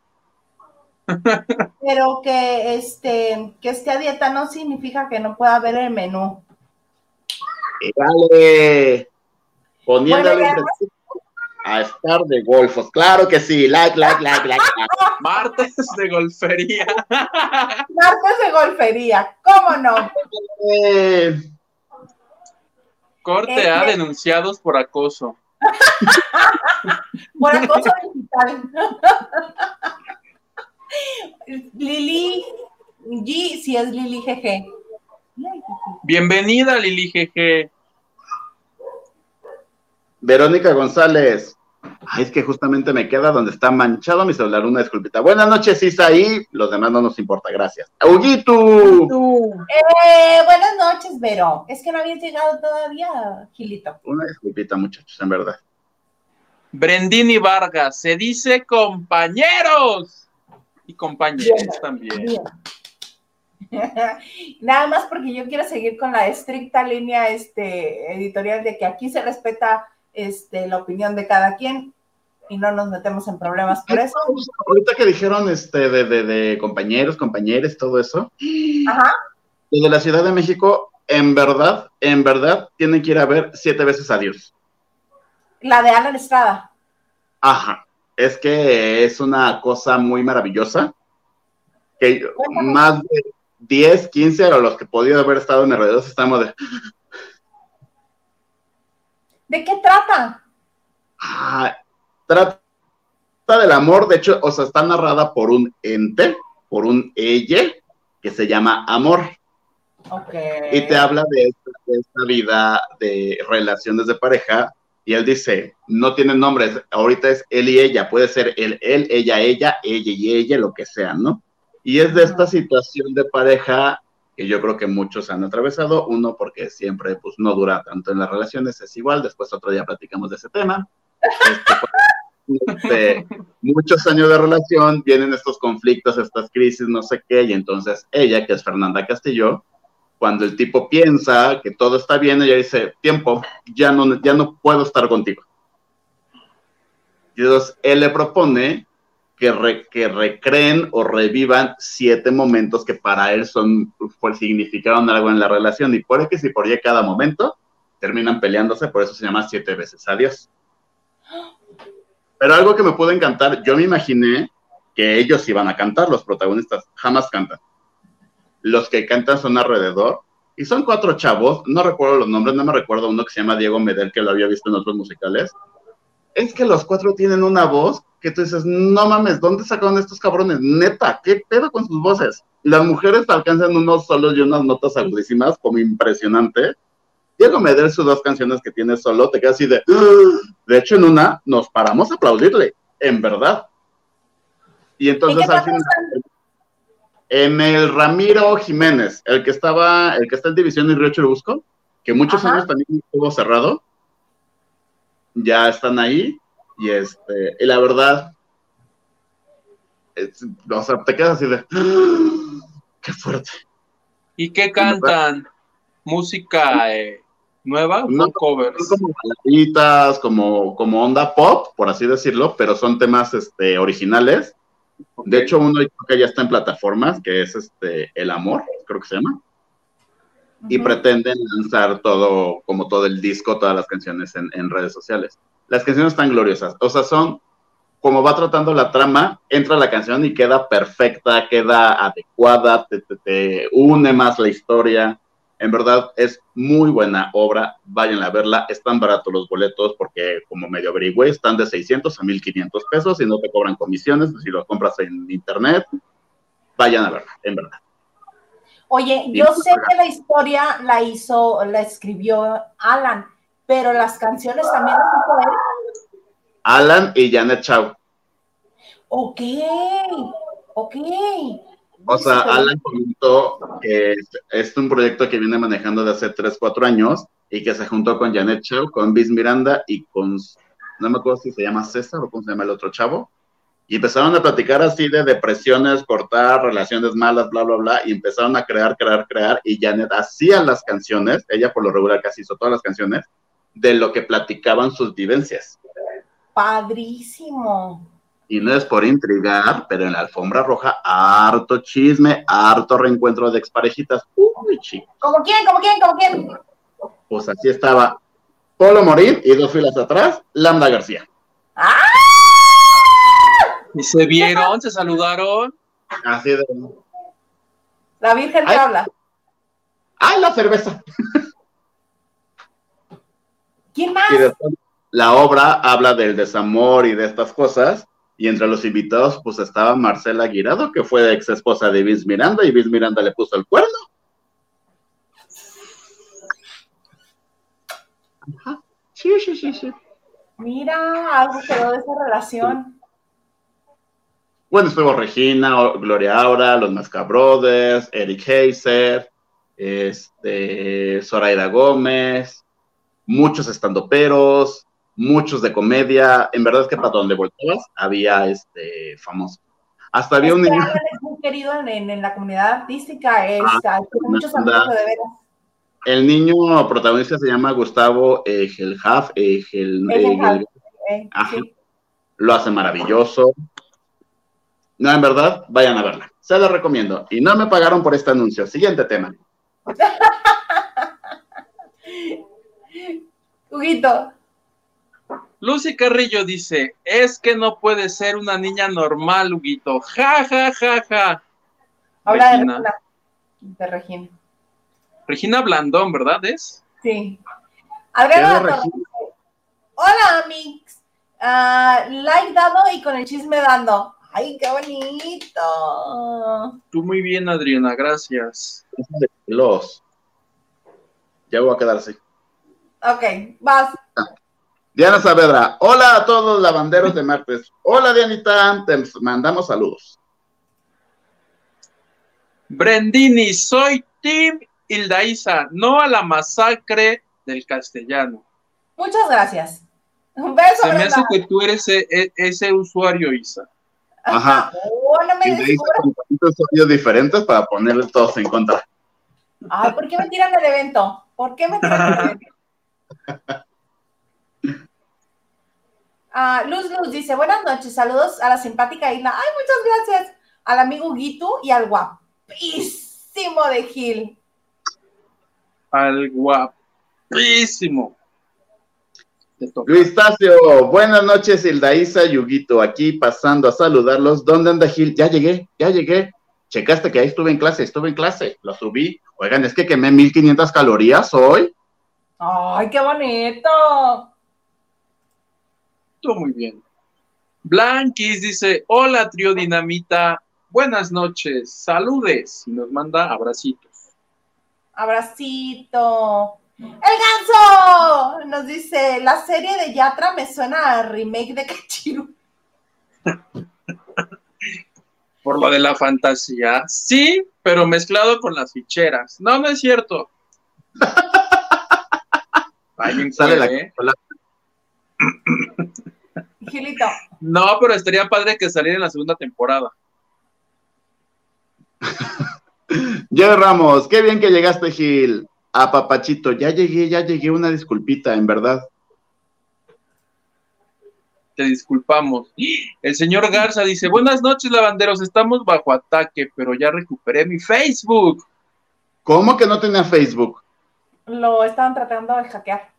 Pero que este que esté a dieta no significa que no pueda ver el menú. Dale, poniéndole a estar de golfos. Claro que sí, like, like, like, like. Martes de golfería. Martes de golfería, ¿cómo no? Eh. Corte A, este- denunciados por acoso. por acoso digital. Lili G, si es Lili GG. Bienvenida, Lili GG. Verónica González. Ay, es que justamente me queda donde está manchado mi celular. Una disculpita. Buenas noches, Isaí. Los demás no nos importa, gracias. ¡Auguito! Eh, buenas noches, Vero. Es que no habías llegado todavía, Gilito. Una disculpita, muchachos, en verdad. Brendini Vargas, se dice compañeros y compañeros también. Nada más porque yo quiero seguir con la estricta línea este, editorial de que aquí se respeta este, la opinión de cada quien y no nos metemos en problemas por eso. Ahorita que dijeron este, de, de, de compañeros, compañeros, todo eso, Ajá. de la Ciudad de México, en verdad, en verdad, tienen que ir a ver siete veces a Dios. La de Alan Estrada. Ajá, es que es una cosa muy maravillosa, que más de 10, 15 a los que podían haber estado en alrededor estamos de... ¿De qué trata? Ah, trata del amor, de hecho, o sea, está narrada por un ente, por un ella, que se llama Amor. Okay. Y te habla de esta, de esta, vida de relaciones de pareja. Y él dice, no tienen nombres, ahorita es él y ella, puede ser él, él, ella, ella, ella y ella, lo que sea, ¿no? Y es de esta situación de pareja que yo creo que muchos han atravesado, uno porque siempre pues no dura tanto en las relaciones, es igual, después otro día platicamos de ese tema. Este, este, muchos años de relación, vienen estos conflictos, estas crisis, no sé qué, y entonces ella, que es Fernanda Castillo, cuando el tipo piensa que todo está bien, ella dice, tiempo, ya no, ya no puedo estar contigo. Y entonces él le propone que, re, que, recreen o revivan siete momentos que para él son, pues, significaron algo en la relación. Y por que si por ya cada momento terminan peleándose, por eso se llama siete veces adiós. Pero algo que me puede encantar, yo me imaginé que ellos iban a cantar, los protagonistas jamás cantan. Los que cantan son alrededor y son cuatro chavos, no recuerdo los nombres, no me recuerdo uno que se llama Diego Medel, que lo había visto en otros musicales. Es que los cuatro tienen una voz que tú dices, no mames, ¿dónde sacaron estos cabrones? Neta, ¿qué pedo con sus voces? Las mujeres alcanzan unos solos y unas notas agudísimas, como impresionante. Diego Medel, sus dos canciones que tiene solo, te quedas así de. De hecho, en una nos paramos a aplaudirle, en verdad. Y entonces al final. En el Ramiro Jiménez, el que estaba, el que está en División de Río Churubusco, que muchos Ajá. años también estuvo cerrado, ya están ahí y este, y la verdad, es, o sea, te quedas así de, qué fuerte. ¿Y qué cantan? ¿Música eh, nueva no, o covers? Como baladitas, como, como onda pop, por así decirlo, pero son temas este, originales. Okay. De hecho, uno que ya está en plataformas, que es este El Amor, creo que se llama. Y pretenden lanzar todo, como todo el disco, todas las canciones en, en redes sociales las canciones están gloriosas. O sea, son como va tratando la trama, entra la canción y queda perfecta, queda adecuada, te, te, te une más la historia. En verdad es muy buena obra, vayan a verla, están baratos los boletos porque como medio averigüé, están de 600 a 1500 pesos y no te cobran comisiones si los compras en internet, vayan a verla, en verdad. Oye, yo sé que la historia la hizo, la escribió Alan, pero las canciones también las hizo él. Alan y Janet Chau. Ok, ok. O sea, Alan comentó que es, un proyecto que viene manejando de hace 3, 4 años y que se juntó con Janet Chau, con Biz Miranda y con, no me acuerdo si se llama César o cómo se llama el otro chavo, y empezaron a platicar así de depresiones, cortar relaciones malas, bla, bla, bla, y empezaron a crear, crear, crear, y Janet hacía las canciones, ella por lo regular casi hizo todas las canciones, de lo que platicaban sus vivencias. Padrísimo. Y no es por intrigar, pero en la alfombra roja, harto chisme, harto reencuentro de exparejitas. Uy, chicos. ¿Como quién? ¿Como quién? ¿Como quién? Pues así estaba Polo Morín y dos filas atrás, Lambda García. ¡Ah! ¿Y se vieron? ¿Se saludaron? Así de. La Virgen te habla. ¡Ay, la cerveza! ¿Quién más? Y después la obra habla del desamor y de estas cosas. Y entre los invitados, pues estaba Marcela Guirado, que fue ex esposa de Vince Miranda, y Vince Miranda le puso el cuerno. Ajá. Sí, sí, sí, sí. Mira, algo quedó de esa relación. Bueno, estuvo Regina, Gloria Aura, los Masca Brothers, Eric Heiser, este, Zoraida Gómez, muchos estandoperos, muchos de comedia. En verdad es que para donde volteabas había este famoso. Hasta había un niño, es muy querido en, en- en la comunidad artística, es, Ah, tiene muchos anda. amigos de veras. el niño protagonista se llama Gustavo Egelhaf, Egel, eh, lo hace maravilloso. No, en verdad, vayan a verla. Se la recomiendo. Y no me pagaron por este anuncio. Siguiente tema. Huguito, Lucy Carrillo dice, es que no puede ser una niña normal, Huguito. Ja, ja, ja, ja. habla de Regina. Regina. De Regina. Regina Blandón, ¿verdad es? Sí. Adriana Hola, Mix. Ah, like dado y con el chisme dando. ¡Ay, qué bonito! Tú muy bien, Adriana, gracias. Los. Ya voy a quedar así. Ok, vas. Diana Saavedra. Hola a todos lavanderos de martes. Hola, Dianita. Te mandamos saludos. Brendini, soy Tim Hildaísa, no a la masacre del castellano. Muchas gracias. Un beso, Se me hace que tú eres e- e- ese usuario, Isa. Ajá. Oh, no me Y me hice descubras. con tantos audios diferentes para ponerles todos en contra. Ay, ¿por qué me tiran del evento? ¿Por qué me tiran del evento? Ah, Luz Luz dice, buenas noches, saludos a la simpática isla. Ay, muchas gracias. Al amigo Gitu y al guapísimo de Gil. Al guapísimo. Luis Tacio, buenas noches, Hildaísa Yuguito, aquí pasando a saludarlos. ¿Dónde anda Gil? Ya llegué, ya llegué. Checaste que ahí estuve en clase, estuve en clase, lo subí. Oigan, es que quemé 1500 calorías hoy. Ay, qué bonito. Tú muy bien. Blanquis dice, hola, trío dinamita. Buenas noches, saludes. Y nos manda abracitos. Abracito. El ganso nos dice, la serie de Yatra me suena a remake de Cachiru. Por lo de la fantasía. Sí, pero mezclado con las ficheras. No, no es cierto. Alguien Sale la puede, ¿eh? la- Gilito. No, pero estaría padre que saliera en la segunda temporada. Jerry Ramos, qué bien que llegaste, Gil. A Papachito, ya llegué, ya llegué, una disculpita, en verdad. Te disculpamos. El señor Garza dice, buenas noches, lavanderos. Estamos bajo ataque, pero ya recuperé mi Facebook. ¿Cómo que no tenía Facebook? Lo estaban tratando de hackear.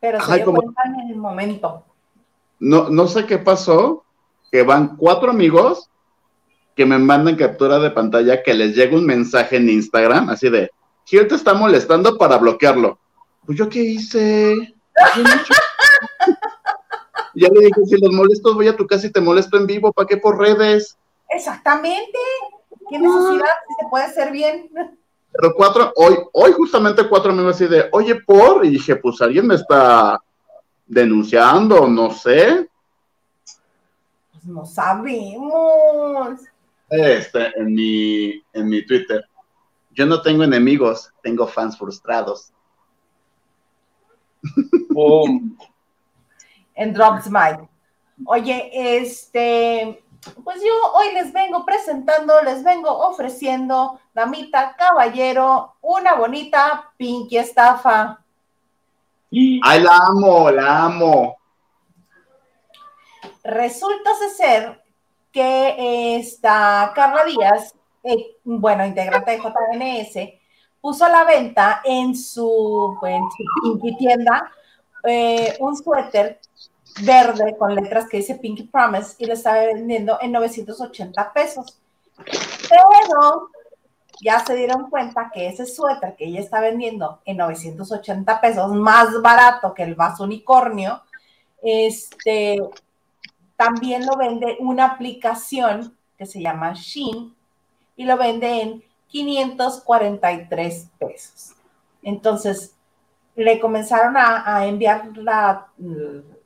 Pero se Ay, dio como- cuenta en el momento. no, no sé qué pasó, que van cuatro amigos que me mandan captura de pantalla que les llega un mensaje en Instagram, así de, Gil te está molestando para bloquearlo. Pues yo qué hice. ya le dije, si los molestos voy a tu casa y te molesto en vivo, ¿para qué por redes? Exactamente. ¿Qué necesidad si se puede hacer bien? Pero cuatro, hoy, hoy justamente cuatro amigos así de, oye, por, y dije, pues alguien me está denunciando, no sé. Pues no sabemos. Este, en mi, en mi Twitter. Yo no tengo enemigos, tengo fans frustrados. en Drops Mike. Oye, este, pues yo hoy les vengo presentando, les vengo ofreciendo, damita, caballero, una bonita pinky estafa. Ay, la amo, la amo. Resulta ser que esta Carla Díaz, eh, bueno, integrante de JNS, puso a la venta en su, Pinky tienda eh, un suéter verde con letras que dice Pinky Promise y lo estaba vendiendo en 980 pesos. Pero ya se dieron cuenta que ese suéter que ella está vendiendo en 980 pesos, más barato que el vaso unicornio, este, también lo vende una aplicación que se llama Shein y lo vende en 543 pesos. Entonces, le comenzaron a, enviar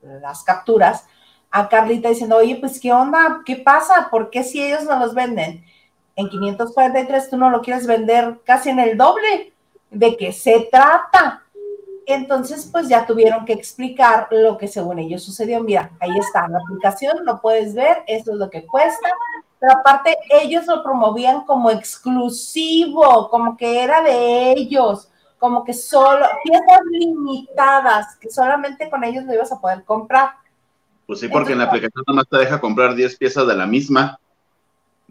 las capturas a Carlita diciendo, oye, pues, ¿qué onda? ¿Qué pasa? ¿Por qué si ellos no los venden en 543 tú no lo quieres vender casi en el doble? ¿De qué se trata? Entonces, pues ya tuvieron que explicar lo que según ellos sucedió. Mira, ahí está la aplicación, lo puedes ver, esto es lo que cuesta. Pero aparte, ellos lo promovían como exclusivo, como que era de ellos, como que solo, piezas limitadas, que solamente con ellos lo ibas a poder comprar. Pues sí, porque en la aplicación nada más te deja comprar 10 piezas de la misma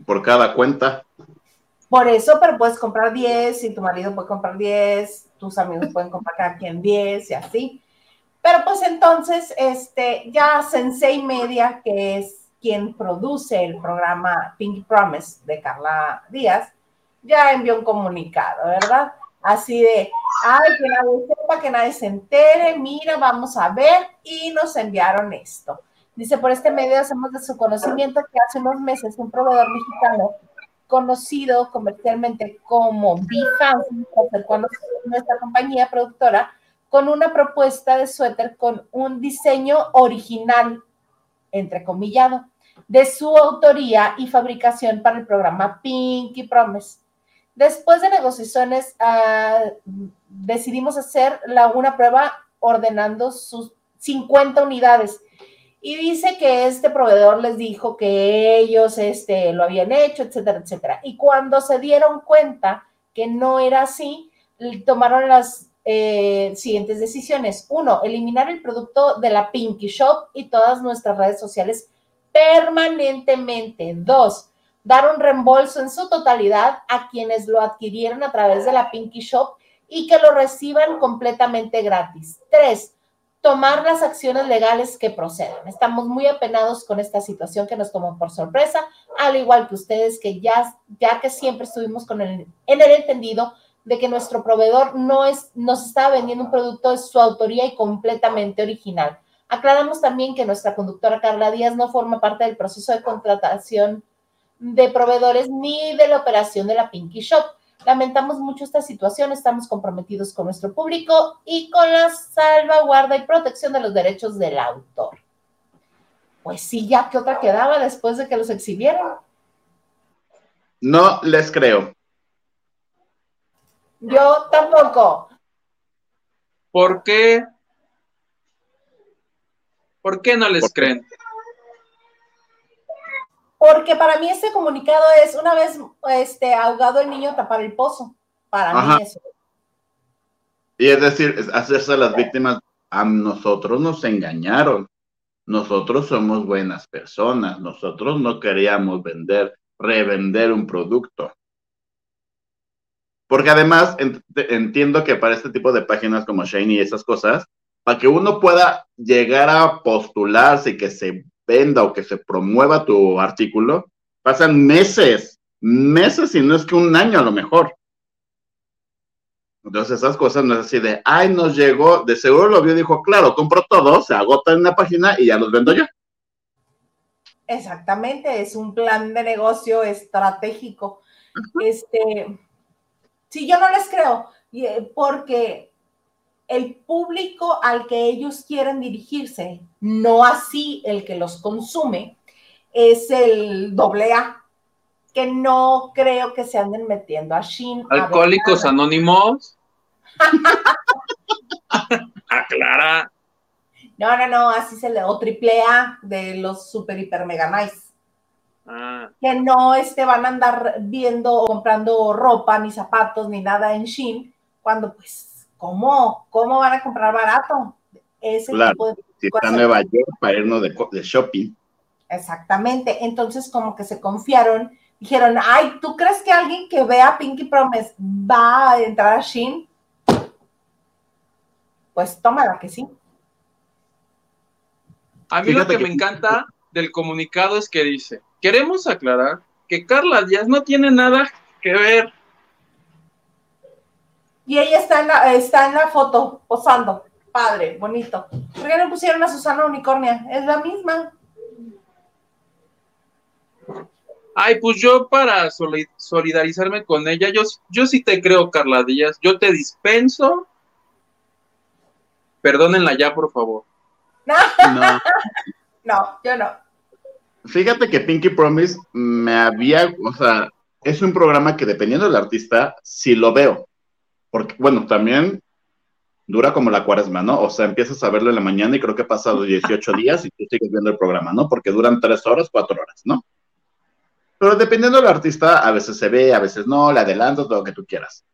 por cada cuenta. Por eso, pero puedes comprar 10 y tu marido puede comprar 10, tus amigos pueden comprar quien 10 y así. Pero pues entonces, este, ya Sensei Media, que es quien produce el programa Pink Promise de Carla Díaz, ya envió un comunicado, ¿verdad? Así de, ay, que nadie sepa, que nadie se entere, mira, vamos a ver, y nos enviaron esto. Dice, por este medio hacemos de su conocimiento que hace unos meses un proveedor mexicano conocido comercialmente como Behance, acercó a nuestra compañía productora con una propuesta de suéter con un diseño original, entrecomillado, de su autoría y fabricación para el programa Pinky Promise. Después de negociaciones, ah, decidimos hacer una prueba ordenando sus 50 unidades y dice que este proveedor les dijo que ellos este, lo habían hecho, etcétera, etcétera. Y cuando se dieron cuenta que no era así, tomaron las eh, siguientes decisiones. Uno, eliminar el producto de la Pinky Shop y todas nuestras redes sociales permanentemente. Dos, dar un reembolso en su totalidad a quienes lo adquirieron a través de la Pinky Shop y que lo reciban completamente gratis. Tres, tomar las acciones legales que procedan. Estamos muy apenados con esta situación que nos tomó por sorpresa, al igual que ustedes que ya, ya que siempre estuvimos con el, en el entendido de que nuestro proveedor no es, nos está vendiendo un producto de su autoría y completamente original. Aclaramos también que nuestra conductora Carla Díaz no forma parte del proceso de contratación de proveedores ni de la operación de la Pinky Shop Lamentamos mucho esta situación, estamos comprometidos con nuestro público y con la salvaguarda y protección de los derechos del autor. Pues sí, ya que otra quedaba después de que los exhibieron. No les creo. Yo tampoco. ¿Por qué? ¿Por qué no les creen? Porque para mí este comunicado es una vez este, ahogado el niño tapar el pozo. Para mí eso. Y es decir, hacerse las víctimas, a nosotros nos engañaron. Nosotros somos buenas personas. Nosotros no queríamos vender, revender un producto. Porque además entiendo que para este tipo de páginas como Shiny y esas cosas, para que uno pueda llegar a postularse y que se venda o que se promueva tu artículo, pasan meses, meses y no es que un año a lo mejor. Entonces esas cosas no es así de, ay, nos llegó, de seguro lo vio y dijo, claro, compro todo, se agota en la página y ya los vendo yo. Exactamente, es un plan de negocio estratégico. Este, sí, yo no les creo, eh, porque el público al que ellos quieren dirigirse, no así el que los consume, es el doble A, que no creo que se anden metiendo a Shin. Alcohólicos Anónimos. Aclara. No, no, no, así se le, o triple A de los super hiper mega nice. Ah. Que no este, van a andar viendo o comprando ropa, ni zapatos, ni nada en Shin, cuando pues ¿Cómo? ¿Cómo van a comprar barato? Ese tipo de si está en Nueva York para irnos de, de shopping. Exactamente. Entonces, como que se confiaron, dijeron, ay, ¿tú crees que alguien que vea Pinky Promise va a entrar a Shein? Pues tómala que sí. A mí lo que, me encanta del comunicado es que dice, queremos aclarar que Carla Díaz no tiene nada que ver y ella está en la, está en la foto, posando. Padre, bonito. ¿Por qué no pusieron a Susana Unicornia? Es la misma. Ay, pues yo para solidarizarme con ella, yo, yo sí te creo, Carla Díaz. Yo te dispenso. Perdónenla ya, por favor. No. no, yo no. Fíjate que Pinky Promise me había, o sea, es un programa que dependiendo del artista, sí lo veo. Porque, bueno, también dura como la cuaresma, ¿no? O sea, empiezas a verlo en la mañana y creo que ha pasado 18 días y tú sigues viendo el programa, ¿no? Porque duran 3 horas, 4 horas, ¿no? Pero dependiendo del artista, a veces se ve, a veces no, le adelanto, todo lo que tú quieras.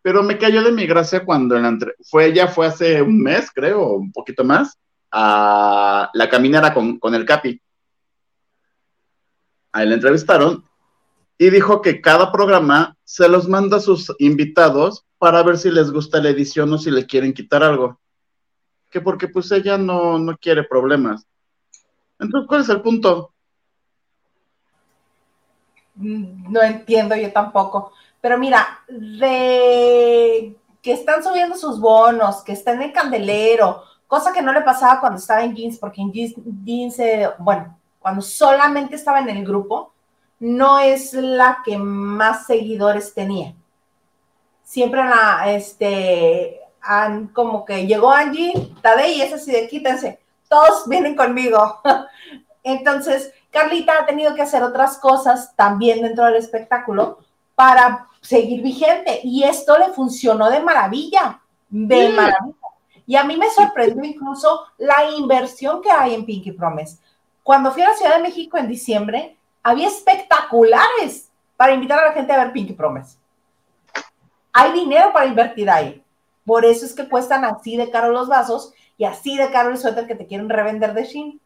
Pero me cayó de mi gracia cuando en la entre... fue, ya fue hace un mes, creo, un poquito más, a la caminera con, con el Capi. Ahí le entrevistaron y dijo que cada programa se los manda a sus invitados para ver si les gusta la edición o si le quieren quitar algo. Que porque pues ella no, no quiere problemas. Entonces, ¿cuál es el punto? Mm, no entiendo yo tampoco. Pero mira, de que están subiendo sus bonos, que está en el candelero, cosa que no le pasaba cuando estaba en Jeans, porque en Jeans, jeans eh, bueno, cuando solamente estaba en el grupo, no es la que más seguidores tenía siempre la, este, han como que llegó Angie, Tadei, y es así de quítense, todos vienen conmigo. Entonces, Carlita ha tenido que hacer otras cosas también dentro del espectáculo para seguir vigente y esto le funcionó de maravilla, de maravilla. Y a mí me sorprendió incluso la inversión que hay en Pinky Promise. Cuando fui a la Ciudad de México en diciembre, había espectaculares para invitar a la gente a ver Pinky Promise hay dinero para invertir ahí. Por eso es que cuestan así de caro los vasos y así de caro el suéter que te quieren revender de Shin.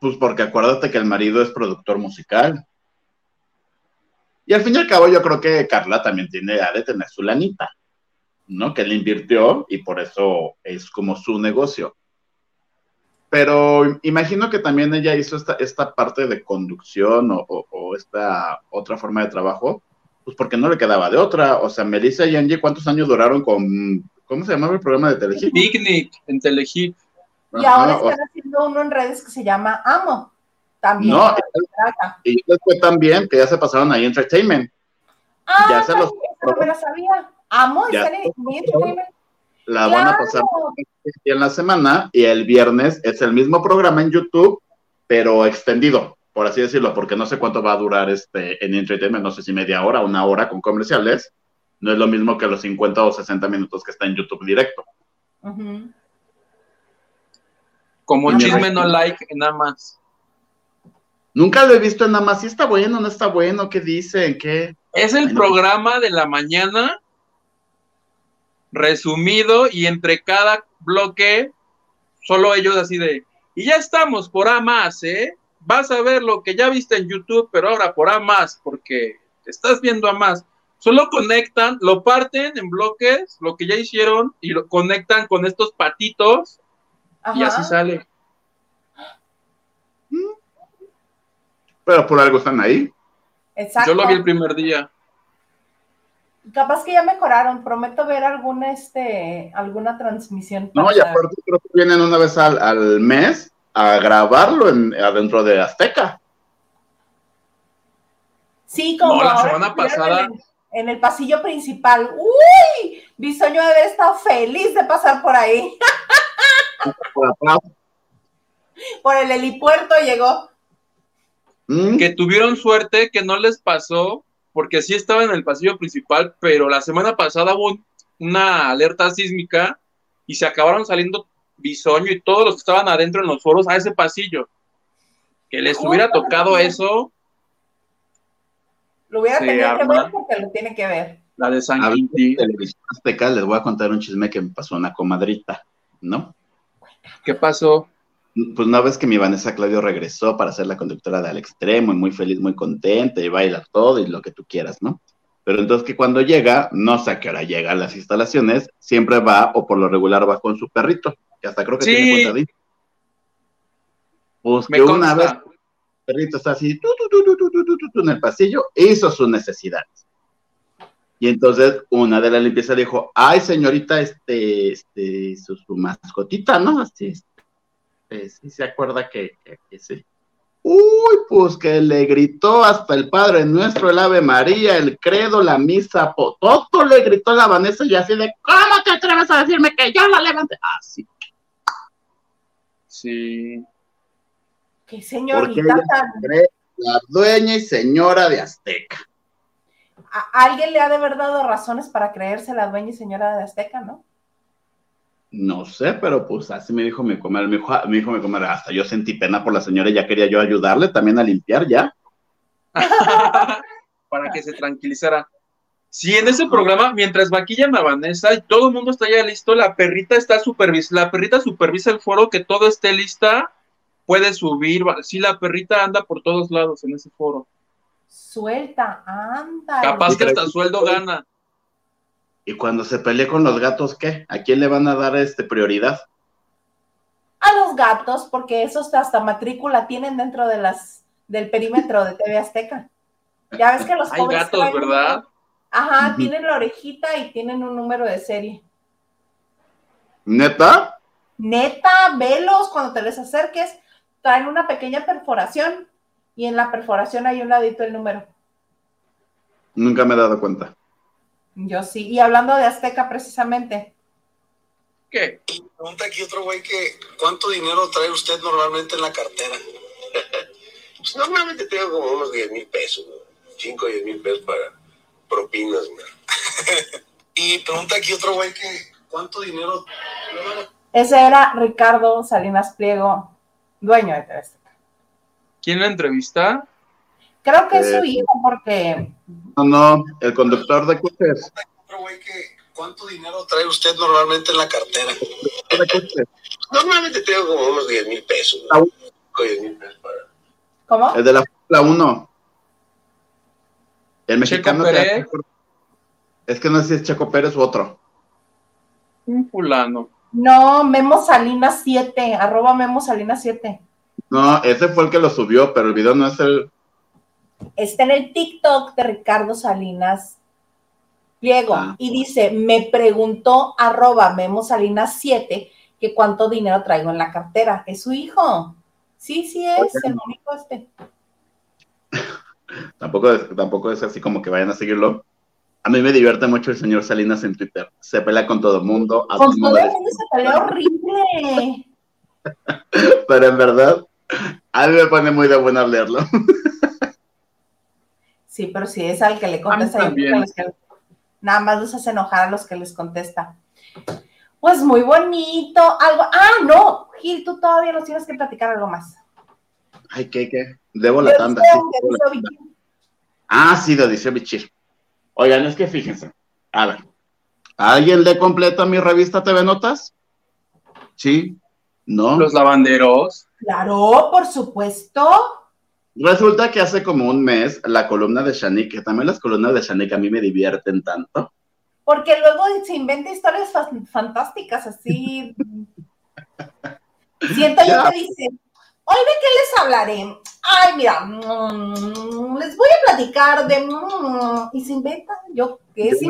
Pues porque acuérdate que el marido es productor musical. Y al fin y al cabo yo creo que Carla también tiene de tener su lanita, ¿no? Que le invirtió y por eso es como su negocio. Pero imagino que también ella hizo esta, esta parte de conducción o, o esta otra forma de trabajo pues porque no le quedaba de otra. O sea, Melissa y Angie, ¿cuántos años duraron con, ¿cómo se llamaba el programa de Telehit? Picnic en Telehit. Y ahora están haciendo uno en redes que se llama Amo. También. No, y después también, que ya se pasaron ahí Entertainment. Ah, ya se los, no me lo sabía. Amo, está en Entertainment. La van a pasar en la semana y el viernes es el mismo programa en YouTube, pero extendido por así decirlo, porque no sé cuánto va a durar este en Entertainment, no sé si media hora, una hora con comerciales, no es lo mismo que los 50 o 60 minutos que está en YouTube directo. Como chisme no like en nada más. Nunca lo he visto en nada más. Si está bueno, no está bueno, ¿qué dicen? ¿Qué? Es el programa de la mañana resumido y entre cada bloque, solo ellos así de, y ya estamos por A más, ¿eh? Vas a ver lo que ya viste en YouTube, pero ahora por A más, porque estás viendo a más. Solo conectan, lo parten en bloques, lo que ya hicieron, y lo conectan con estos patitos, y así sale. Pero por algo están ahí. Exacto. Yo lo vi el primer día. Capaz que ya mejoraron. Prometo ver alguna, este, alguna transmisión. No, y aparte creo que vienen una vez al, al mes a grabarlo en, adentro de Azteca. Sí, como No, la semana pasada- En el, en el pasillo principal. ¡Uy! Bisoño debe haber estado feliz de pasar por ahí. Por el helipuerto llegó. Mm, Que tuvieron suerte que no les pasó, porque sí estaba en el pasillo principal, pero la semana pasada hubo un- una alerta sísmica y se acabaron saliendo Bisoño y todos los que estaban adentro en los foros a ese pasillo. Que les hubiera tocado eso, Lo hubiera Se tenido que arma. ver porque lo tiene que ver. la de San Quintín. televisión azteca, les voy a contar un chisme que me pasó una comadrita, ¿no? ¿Qué pasó? Pues una vez que mi Vanessa Claudio regresó para ser la conductora de Al Extremo, y muy feliz, muy contenta, y bailar todo y lo que tú quieras, ¿no? Pero entonces que cuando llega, no sé a qué hora llega a las instalaciones, siempre va o por lo regular va con su perrito, que hasta creo que tiene cuenta de Pues que una vez el perrito está así tu, tu, tu, en el pasillo, hizo sus necesidades. Y entonces una de la limpieza dijo, ay señorita, este, este, su, mascotita, ¿no? Así, este, sí se acuerda que sí Uy, pues que le gritó hasta el Padre Nuestro, el Ave María, el credo, la misa, po- todo le gritó a la Vanessa y así de, ¿cómo te atreves a decirme que yo la levanté? Así, Sí. Qué señorita ella tan. la dueña y señora de Azteca. A alguien le ha de haber dado razones para creerse la dueña y señora de Azteca, ¿no? No sé, pero pues así me dijo mi comadre, me dijo, me dijo mi comadre, hasta yo sentí pena por la señora y ya quería yo ayudarle también a limpiar ya. Para que se tranquilizara. Sí, en ese programa, mientras maquillan a Vanessa y todo el mundo está ya listo, la perrita está supervisa, la perrita supervisa el foro, que todo esté lista, puede subir. Sí, la perrita anda por todos lados en ese foro. Suelta, anda. Capaz que hasta sueldo gana. Y cuando se pelee con los gatos, ¿qué? ¿A quién le van a dar este prioridad? A los gatos, porque esos hasta matrícula tienen dentro de las del perímetro de TV Azteca. Ya ves que los Hay gatos, traen- ¿verdad? Ajá, tienen la orejita y tienen un número de serie. ¿Neta? Neta, velos cuando te les acerques, traen una pequeña perforación y en la perforación hay un ladito el número. Nunca me he dado cuenta. Yo sí, y hablando de Azteca precisamente, ¿Qué? Pregunta aquí otro güey que ¿cuánto dinero trae usted normalmente en la cartera? Pues normalmente tengo como unos 10 mil pesos, 5 o 10 mil pesos para propinas. ¿no? Y pregunta aquí otro güey que ¿cuánto dinero? ese era Ricardo Salinas Pliego, dueño de TV Azteca. ¿Quién la entrevista? Creo que es Eh, su hijo porque No, no, el conductor de coches. Que ¿cuánto dinero trae usted normalmente en la cartera? Normalmente tengo como unos 10 mil pesos, 5 o 10 mil pesos para ¿cómo? El de la Fórmula 1. El mexicano que Pérez. Es que no sé si es Checo Pérez u otro. Un fulano. No, Memo Salinas 7, arroba Memo Salinas 7. No, ese fue el que lo subió, pero el video no es el. Está en el TikTok de Ricardo Salinas Pliego Ah. y dice, me preguntó arroba Memo Salinas 7 que cuánto dinero traigo en la cartera. Es su hijo. Sí, sí es, el único este. Tampoco es, tampoco es así como que vayan a seguirlo. A mí me divierte mucho el señor Salinas en Twitter. Se pelea con todo el mundo. a Con todo el mundo se pelea horrible. Pero en verdad, a mí me pone muy de buena leerlo. Sí, pero sí es al que le contesta. yo los que- nada más los hace enojar a los que les contesta. Pues muy bonito. Algo. Ah, no, Gil, tú todavía nos tienes que platicar algo más. Ay, ¿qué, qué? Debo la tanda. sí. dice. Ah, sí, de Odiseo Bichir. Oigan, es que fíjense. A ver, ¿alguien le completa mi revista TV Notas? Sí, no. Los lavanderos. Claro, por supuesto. Resulta que hace como un mes la columna de Shanique, que también las columnas de Shanique a mí me divierten tanto. Porque luego se inventa historias fan- fantásticas así. Siento yo que dice, hoy de qué les hablaré. Ay, mira, mm, les voy a platicar de... mm", y se inventa. Yo, ¿qué es?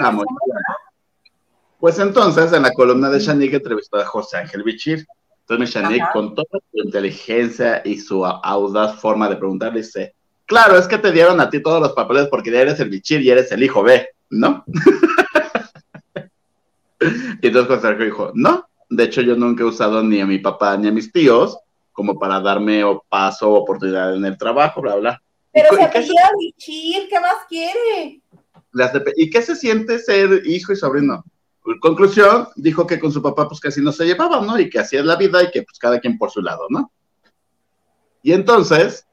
Pues entonces, en la columna de Shanique entrevistó a José Ángel Bichir. Entonces, Ajá. con toda su inteligencia y su audaz forma de preguntar, dice: Claro, es que te dieron a ti todos los papeles porque ya eres el Bichir y eres el hijo B, ¿no? y entonces José Ángel dijo: No, de hecho, yo nunca he usado ni a mi papá ni a mis tíos como para darme paso o oportunidad en el trabajo, bla, bla. Pero ¿Y se apellida Bichir, ¿qué más quiere? ¿Y qué se siente ser hijo y sobrino? Conclusión, dijo que con su papá pues casi no se llevaban, ¿no? Y que así es la vida y que pues cada quien por su lado, ¿no? Y entonces,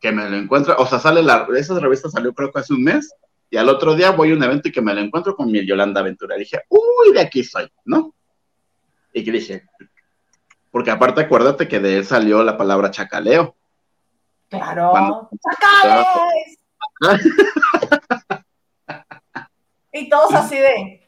que me lo encuentro, o sea, sale la, esa revista salió creo que hace un mes, y al otro día voy a un evento y que me lo encuentro con mi Yolanda Aventura. Dije, uy, de aquí soy, ¿no? Y que dije, porque aparte acuérdate que de él salió la palabra chacaleo. Claro. Cuando- ¡Chacales! y todos así de...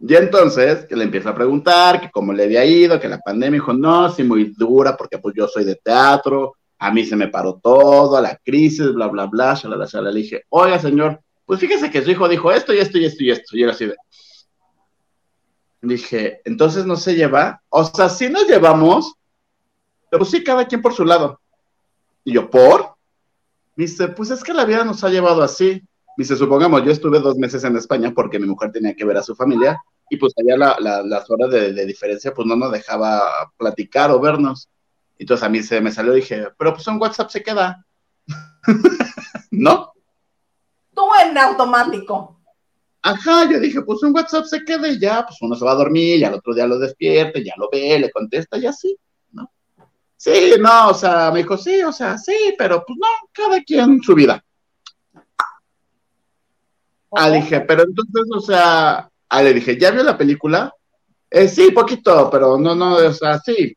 Y entonces, que le empieza a preguntar que cómo le había ido, que la pandemia, dijo, no, sí, muy dura, porque pues yo soy de teatro, a mí se me paró todo, la crisis, bla, bla, bla, shalala, shalala. Le dije, oiga, señor, pues fíjese que su hijo dijo esto y esto y esto y esto. Y era así de... Dije, entonces no se lleva, o sea, sí nos llevamos, pero sí cada quien por su lado. Y yo, ¿por? Me dice, pues es que la vida nos ha llevado así. Dice, supongamos, yo estuve dos meses en España porque mi mujer tenía que ver a su familia y pues allá la- la- las horas de, de diferencia pues no nos dejaba platicar o vernos. Entonces a mí se me salió y dije, pero pues en WhatsApp se queda. ¿No? tú en automático. Ajá, yo dije, pues en WhatsApp se queda y ya, pues uno se va a dormir y al otro día lo despierta, ya lo ve, le contesta y así, ¿no? Sí, no, o sea, me dijo, sí, o sea, sí, pero pues no, cada quien su vida. Ah, dije, pero entonces, o sea, ah, le dije, ¿ya vio la película? Eh, sí, poquito, pero no, no, o sea, sí.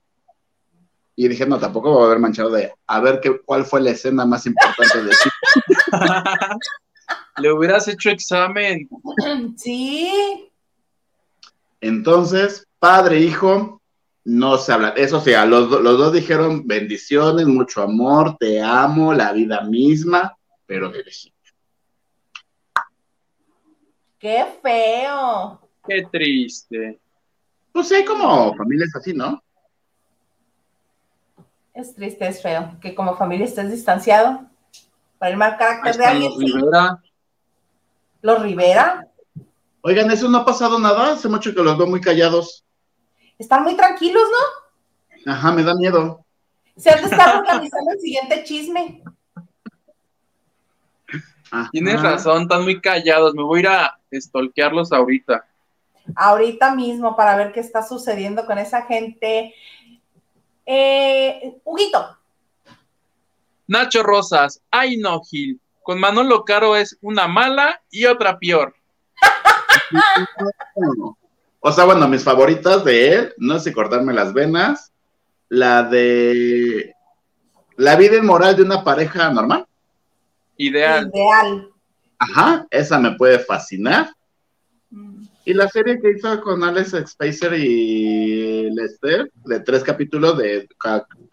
Y dije, no, tampoco voy a haber manchado de a ver qué, cuál fue la escena más importante de sí. Le hubieras hecho examen. Sí. Entonces, padre e hijo, no se hablan. Eso sí, a los, do- los dos dijeron bendiciones, mucho amor, te amo, la vida misma, pero de lejito. Qué feo. Qué triste. Pues sí, hay como familias así, ¿no? Es triste, es feo. Que como familia estés distanciado. Para el mal carácter de alguien. los sí. Rivera. Los Rivera. Oigan, eso no ha pasado nada, hace mucho que los veo muy callados. Están muy tranquilos, ¿no? Ajá, me da miedo. Se han de estar organizando el siguiente chisme. Ajá. Tienes razón, están muy callados. Me voy a ir a estolquearlos ahorita. Ahorita mismo para ver qué está sucediendo con esa gente. Eh, Huguito, Nacho Rosas, ay no, Gil. Con Manolo Caro es una mala y otra peor. O sea, bueno, mis favoritas de él, no sé cortarme las venas, la de la vida inmoral de una pareja normal. Ideal. ideal. Ajá, esa me puede fascinar. Mm. Y la serie que hizo con Alex Spacer y Lester, de tres capítulos de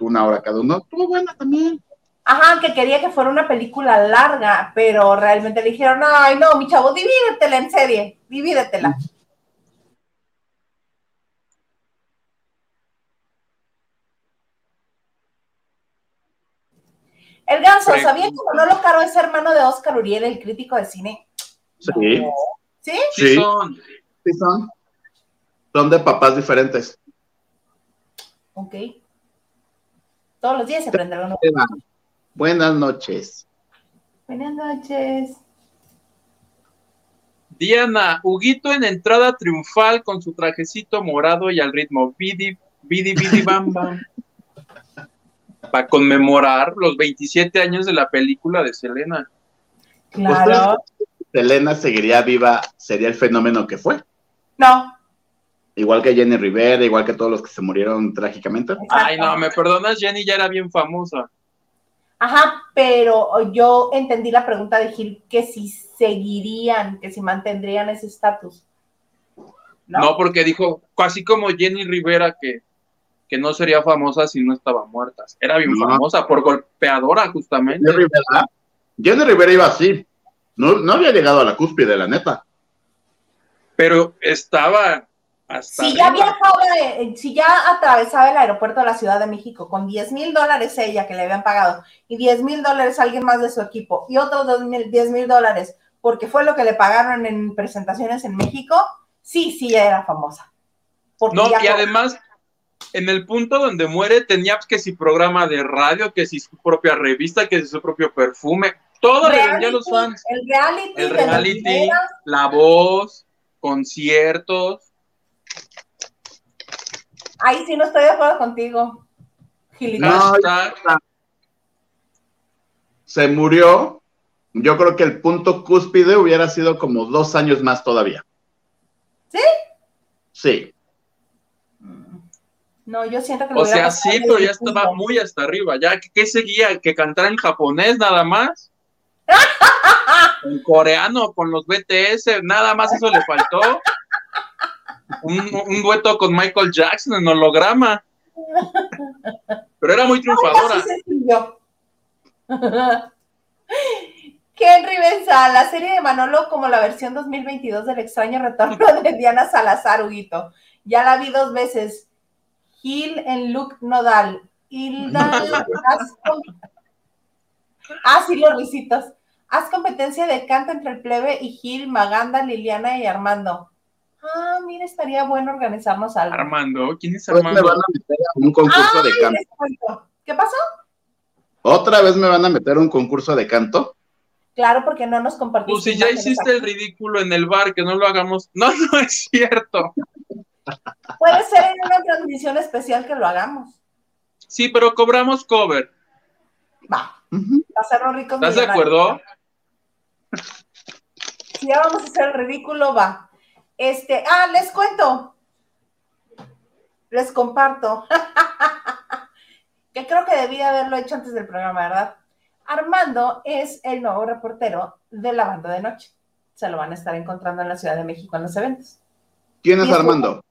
una hora cada uno, estuvo buena también. Ajá, que quería que fuera una película larga, pero realmente le dijeron, ay, no, mi chavo, divídetela en serie, divídetela. El ganso, Pre- ¿sabía que Manolo Caro es hermano de Oscar Uriel, el crítico de cine? Sí, ¿Sí? Sí, Sí. son. sí son. Son de papás diferentes. Ok. Todos los días se aprende algo nuevo. Buenas noches. Buenas noches. Diana, Huguito en entrada triunfal con su trajecito morado y al ritmo bidi, bidi, bidi, bam, bam. Para conmemorar los 27 años de la película de Selena. Claro. Selena seguiría viva, sería el fenómeno que fue. No, Igual que Jenny Rivera, igual que todos los que se murieron trágicamente. Ay, no, me perdonas, Jenny ya era bien famosa. Ajá, pero yo entendí la pregunta de Gil, que si seguirían, que si mantendrían ese estatus. ¿No? porque dijo, así como Jenny Rivera, que, que no sería famosa si no estaba muerta. Era bien No. famosa por golpeadora, justamente. Jenny Rivera, Jenny Rivera iba así. No, no había llegado a la cúspide, la neta. Pero estaba hasta. Si ya viajaba, eh, si ya atravesaba el aeropuerto de la Ciudad de México con 10 mil dólares ella que le habían pagado y 10 mil dólares alguien más de su equipo y otros 2 mil- 10 mil dólares porque fue lo que le pagaron en presentaciones en México, sí, sí, ya era famosa. Porque No, ya y además, en el punto donde muere, tenía que si programa de radio, que si su propia revista, que si su propio perfume. Todo le vendía a los reality, fans. El reality, El reality, la voz, conciertos. ahí sí no estoy de acuerdo contigo. No, Se murió. Yo creo que el punto cúspide hubiera sido como dos años más todavía. ¿Sí? Sí. No, yo siento que lo o sea, sí, pero ya estaba muy hasta arriba. Ya, ¿qué, qué seguía? ¿Que cantara en japonés nada más? En coreano, con los BTS, nada más eso le faltó. Un, un dueto con Michael Jackson en holograma. Pero era muy triunfadora. Así sencillo. Henry Benza, la serie de Manolo como la versión 2022 del extraño retorno de Diana Salazar, Huguito. Ya la vi dos veces. Gil en Luke Nodal. Hilda, haz com- ah, sí, los risitos. Haz competencia de canto entre el plebe y Gil, Maganda, Liliana y Armando. Ah, mira, estaría bueno organizarnos algo. Armando, ¿quién es me Armando? van a meter a un concurso de Ay, canto. les cuento. ¿Qué pasó? Otra vez me van a meter a un concurso de canto. Claro, porque no nos compartiste. Pues si ya hiciste el ridículo en el bar, que no lo hagamos. No, no es cierto. Puede ser en una transmisión especial que lo hagamos. Sí, pero cobramos cover. Va, Ujú. hacerlo ricos. ¿Estás de acuerdo? Si ya vamos a hacer el ridículo, va. Este, ah, les cuento. Les comparto. que creo que debía haberlo hecho antes del programa, ¿verdad? Armando es el nuevo reportero de la banda de noche. Se lo van a estar encontrando en la Ciudad de México en los eventos. ¿Quién es Armando?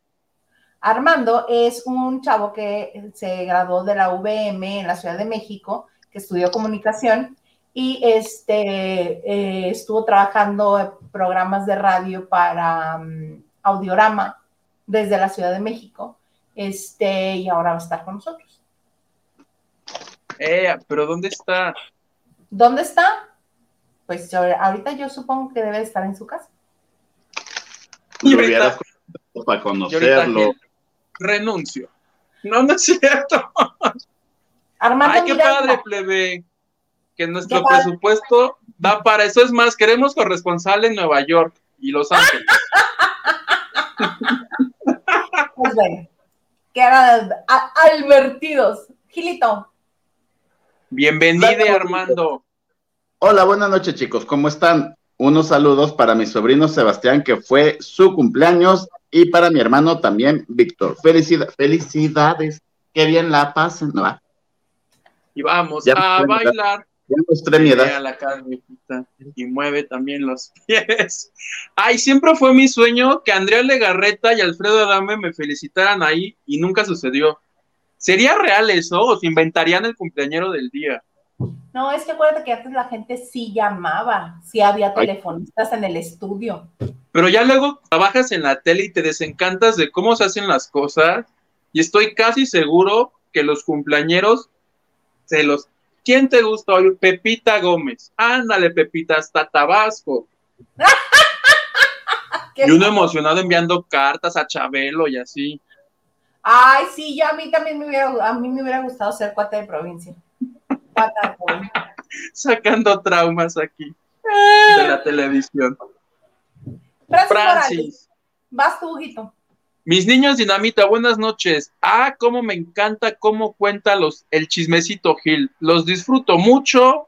Armando es un chavo que se graduó de la VM en la Ciudad de México, que estudió comunicación y este, eh, estuvo trabajando en programas de radio para mm, Audiorama desde la Ciudad de México. Este, y ahora va a estar con nosotros. Eh, pero ¿dónde está? ¿Dónde está? Pues yo- ahorita yo supongo que debe estar en su casa. Y para Y ahorita conocerlo. Renuncio. No, no es cierto. Armando Ay, qué Miranda. padre, plebe. Que nuestro presupuesto da para eso. Es más, queremos corresponsal en Nueva York y Los Ángeles. Pues bueno, quedan advertidos. Gilito, Bienvenido, Armando. Hola, buenas noches, chicos. ¿Cómo están? Unos saludos para mi sobrino Sebastián, que fue su cumpleaños, y para mi hermano también, Víctor. Felicidad- felicidades. Qué bien la pasen. No, va. Y vamos Ya a bailar. Ya mostré mi edad. la y mueve también los pies. Ay, siempre fue mi sueño que Andrea Legarreta y Alfredo Adame me felicitaran ahí y nunca sucedió. ¿Sería real eso o se inventarían el cumpleañero del día? No, es que acuérdate que antes la gente sí llamaba, sí había Ay. telefonistas en el estudio. Pero ya luego trabajas en la tele y te desencantas de cómo se hacen las cosas y estoy casi seguro que los cumpleañeros se los... ¿Quién te gusta hoy? Pepita Gómez. Ándale, Pepita, hasta Tabasco. ¿Qué Y uno emocionado enviando cartas a Chabelo y así. Ay, sí, ya a mí también me hubiera, a mí me hubiera gustado ser cuate de provincia. Sacando traumas aquí de la televisión. Francis, vas tú, Huguito. Mis niños dinamita, buenas noches. Ah, cómo me encanta cómo cuenta los, el chismecito Gil. Los disfruto mucho.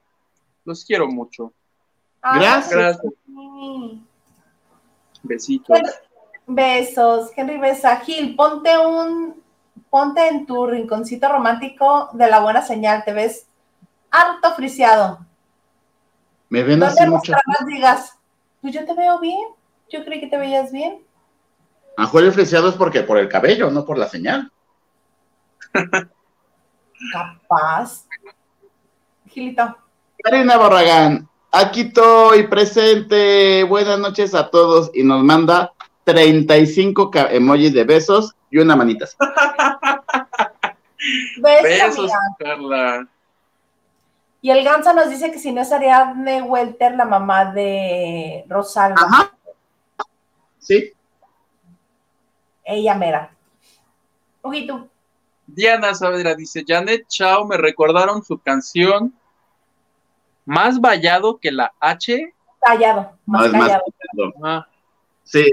Los quiero mucho. Ay, Gracias. Gracias. sí. Besitos. Besos, Henry Besa. Gil, ponte un, ponte en tu rinconcito romántico de la buena señal, te ves harto friseado. Me ven así ¿Dónde mucho. digas? Pues yo te veo bien, yo creí que te veías bien. A Julio Fresiado es porque por el cabello, no por la señal. Capaz. Gilito. Karina Barragán, aquí estoy presente. Buenas noches a todos. Y nos manda 35 ca- emojis de besos y una manita. así. Besos, Besos, amiga. Carla. Y el Ganso nos dice que si no es Ariadne Welter, la mamá de Rosalba. Ajá. Sí. Ella mera. Ojito. Diana Saavedra dice, Janet Chao me recordaron su canción Más vallado que la H. Callado. No Más más. callado. Ah, Sí.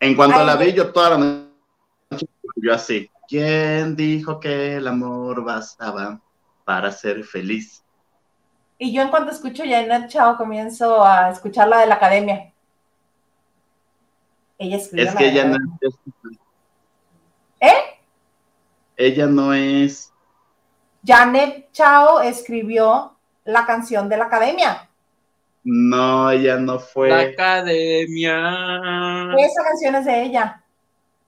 En cuanto Ay, la vi, yo toda la noche, yo así. ¿Quién dijo que el amor bastaba para ser feliz? Y yo en cuanto escucho Janet Chao comienzo a escuchar la de la academia. Ella escribió Es la que de ella la no academia. es. ¿Eh? Ella no es. Janet Chao escribió la canción de la academia. No, ella no la fue. academia. Esa canción es de ella.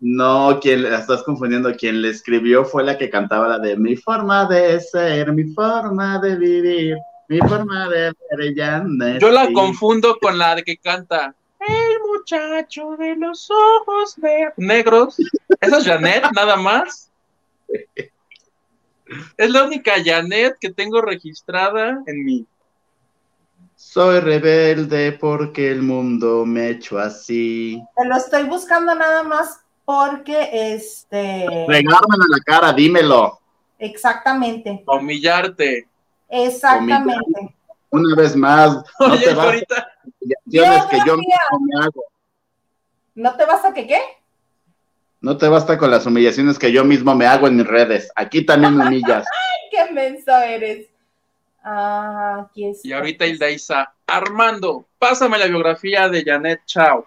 No, quien la estás confundiendo. Quien le escribió fue la que cantaba la de mi forma de ser, mi forma de vivir, mi forma de ver. Ya no Yo la confundo con la de que canta El muchacho de los ojos negros. ¿Esa es Janet, nada más? Es la única Janet que tengo registrada en mi. Soy rebelde porque el mundo me ha hecho así. Te lo estoy buscando nada más porque este Regármelo en la cara, dímelo. exactamente, humillarte. Exactamente. Una vez más, no Oye, te vas ahorita, que yo me hago. ¿No te basta que qué? No te basta con las humillaciones que yo mismo me hago en mis redes. Aquí también me humillas. Qué menso eres. Ah, aquí está. y ahorita Hilda Isa, Armando, pásame la biografía de Janet Chao.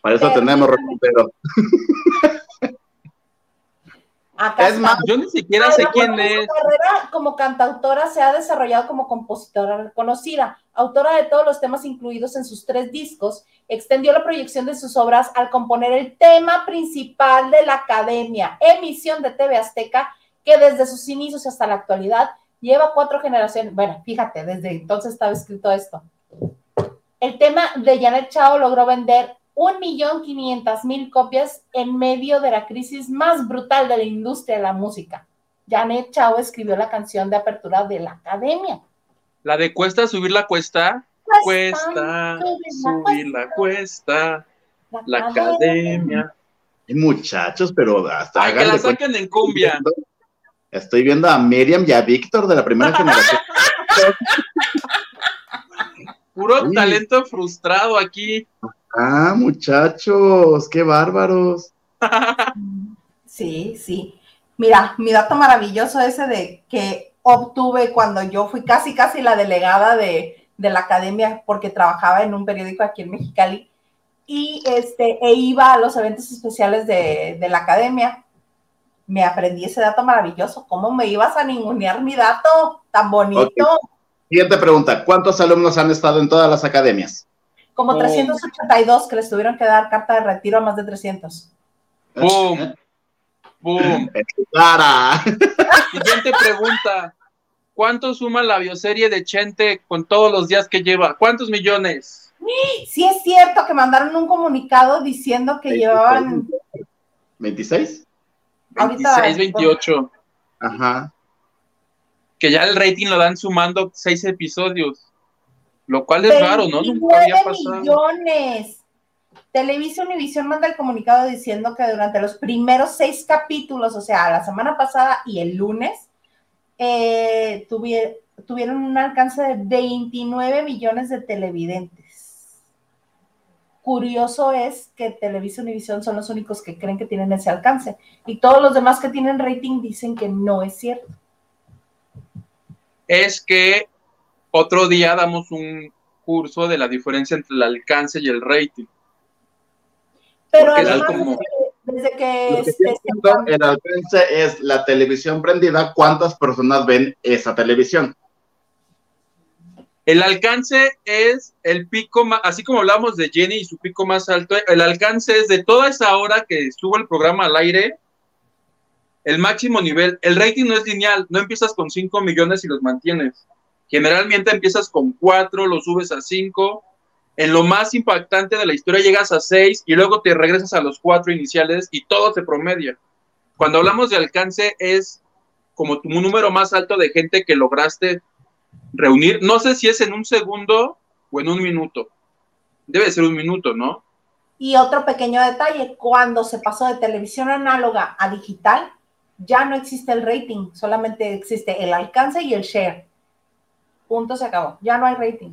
Para eso tenemos reportero. Acá Es más, Yo ni siquiera sé quién su es. carrera como cantautora se ha desarrollado como compositora reconocida, autora de todos los temas incluidos en sus tres discos, extendió la proyección de sus obras al componer el tema principal de la Academia, emisión de TV Azteca, que desde sus inicios hasta la actualidad lleva cuatro generaciones. Bueno, fíjate, desde entonces estaba escrito esto. El tema de Janet Chao logró vender un millón quinientas mil copias en medio de la crisis más brutal de la industria de la música. Janet Chao escribió la canción de apertura de la academia. La de cuesta subir la cuesta. Cuesta subir la cuesta. La academia. Muchachos, pero hasta Ay, que la saquen en cumbia. Estoy viendo a Miriam y a Víctor de la primera generación. Puro talento frustrado aquí. Ah, muchachos, qué bárbaros. Sí, sí. Mira, mi dato maravilloso ese de que obtuve cuando yo fui casi, casi la delegada de, de la academia porque trabajaba en un periódico aquí en Mexicali y este, e iba a los eventos especiales de, de la academia. Me aprendí ese dato maravilloso. ¿Cómo me ibas a ningunear mi dato tan bonito? Siguiente pregunta. ¿Cuántos alumnos han estado en todas las academias? Como Oh. 382 que les tuvieron que dar carta de retiro a más de 300. Boom. Boom. Cara. Siguiente pregunta. ¿Cuánto suma la bioserie de Chente con todos los días que lleva? ¿Cuántos millones? Sí es cierto que mandaron un comunicado diciendo que llevaban ¿26? Ahorita- 26, 28. Ajá. Que ya el rating lo dan sumando seis episodios. Lo cual es raro, ¿no? Nunca 29 había pasado. millones. Televisa Univisión manda el comunicado diciendo que durante los primeros seis capítulos, o sea, la semana pasada y el lunes, eh, tuvier- tuvieron un alcance de 29 millones de televidentes. Curioso es que Televisa Univisión son los únicos que creen que tienen ese alcance y todos los demás que tienen rating dicen que no es cierto. Es que otro día damos un curso de la diferencia entre el alcance y el rating. Pero además, como- desde que, Lo el alcance es la televisión prendida, ¿cuántas personas ven esa televisión? El alcance es el pico más, así como hablamos de Jenny y su pico más alto, el alcance es de toda esa hora que estuvo el programa al aire, el máximo nivel. El rating no es lineal, no empiezas con 5 millones y los mantienes. Generalmente empiezas con 4, lo subes a 5. En lo más impactante de la historia llegas a 6 y luego te regresas a los 4 iniciales y todo se promedia. Cuando hablamos de alcance es como tu número más alto de gente que lograste reunir. No sé si es en un segundo o en un minuto. Debe ser un minuto, ¿no? Y otro pequeño detalle, cuando se pasó de televisión análoga a digital, ya no existe el rating, solamente existe el alcance y el share. Punto, se acabó. Ya no hay rating.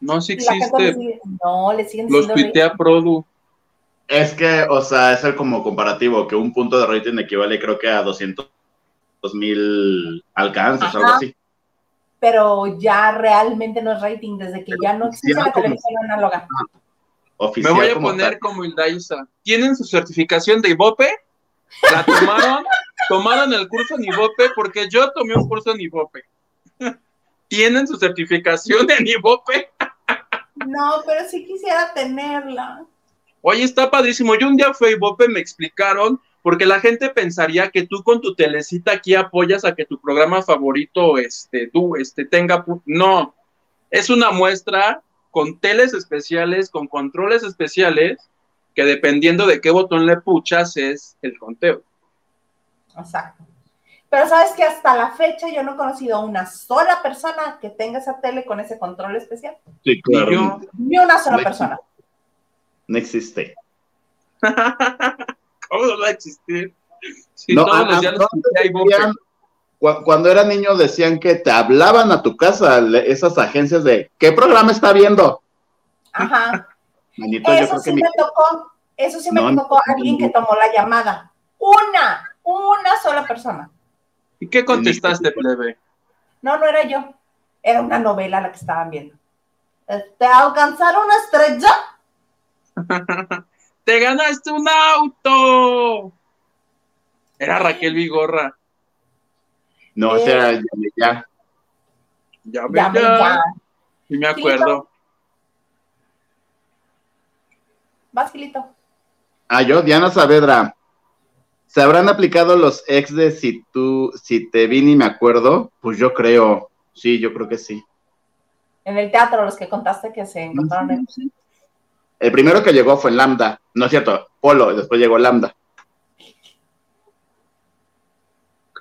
No, le existe. sigue- no, le siguen Los tuitea Produ. Es que, o sea, es el como comparativo, que un punto de rating equivale creo que a 200 mil alcances, Ajá. algo así. pero ya realmente no es rating desde que ya no existe Ya la como- televisión análoga. Me voy a como poner tal. como Hilda Isa. ¿Tienen su certificación de Ibope? ¿La tomaron? ¿Tomaron el curso en Ibope? Porque yo tomé un curso en Ibope. ¿Tienen su certificación en Ibope? No, pero sí quisiera tenerla. Oye, está padrísimo. Yo un día fui a Ibope, me explicaron, porque la gente pensaría que tú con tu telecita aquí apoyas a que tu programa favorito este, tú, este, tenga. No, es una muestra con teles especiales, con controles especiales, que dependiendo de qué botón le puchas es el conteo. Exacto. Pero sabes que hasta la fecha yo no he conocido a una sola persona que tenga esa tele con ese control especial. Sí, claro. yo, Ni una sola No persona. No existe. ¿cómo no va a existir? Si No, todos a- los a- días no escuché a Ibope. decían- cu- Cuando era niño decían que te hablaban a tu casa esas agencias de ¿qué programa está viendo? Ajá. Manito, yo Eso creo sí que mi- me tocó. Eso sí me no. tocó alguien que tomó la llamada. Una, una sola persona. ¿Y qué contestaste, plebe? No, no era yo. Era una novela la que estaban viendo. ¿Te alcanzaron una estrella? ¡Te ganaste un auto! Era Raquel Vigorra. No, o Eh. sea, ya, ya. Ya ya. ya. Y me acuerdo. Vas, Gilito. Ah, yo, Diana Saavedra. ¿Se habrán aplicado los ex de si tú, si te vi ni me acuerdo? Pues yo creo, sí, yo creo que sí. En el teatro, los que contaste que se encontraron en... El primero que llegó fue Lambda, no es cierto, Polo, y después llegó Lambda.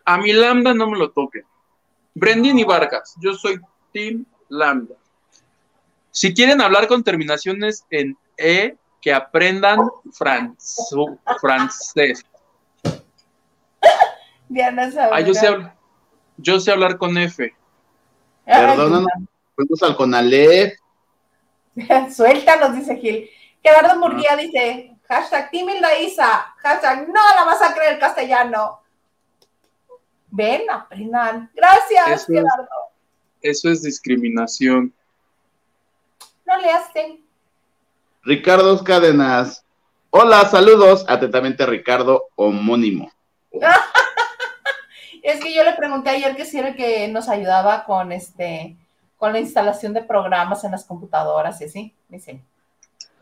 A mi Lambda no me lo toque. Brendan y Vargas. Yo soy Team Lambda. Si quieren hablar con terminaciones en E, que aprendan francés. Diana. Ah, yo sé, yo sé hablar con F. Perdónanos, fuimos al Conalep. Suéltanos, dice Gil. Gerardo Murguía dice, hashtag Hilda Isa, hashtag no la vas a creer castellano. Ven, aprendan. Gracias, Eso es. Eso es discriminación. No le hacen. Ricardo Cadenas. Hola, saludos. Atentamente, Ricardo, homónimo. Es que yo le pregunté ayer que si era el que nos ayudaba con este con la instalación de programas en las computadoras y así. Dice,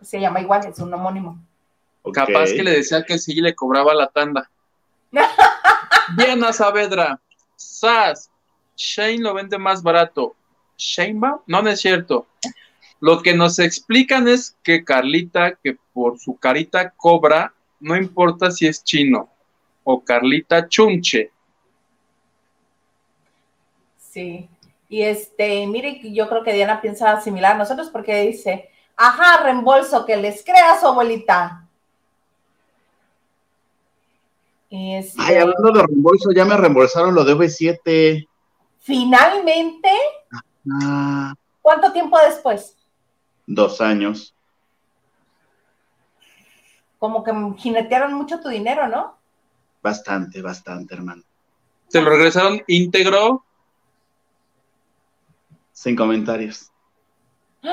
se llama igual, es un homónimo. Capaz que le decía que sí le cobraba la tanda. Diana Saavedra. Sas. Shane lo vende más barato. ¿Shane va? No, no es cierto. Lo que nos explican es que Carlita, que por su carita cobra, no importa si es chino o Carlita Chunche. Sí. Y este, mire, yo creo que Diana piensa similar a nosotros porque dice, ajá, reembolso, que les crea su abuelita. Y este, Ay, hablando de reembolso, ya me reembolsaron lo de V7. finalmente, Ah, ¿cuánto tiempo después? dos años. Como que jinetearon mucho tu dinero, ¿no? Bastante, bastante, hermano. Se lo regresaron íntegro. Sin comentarios. Lo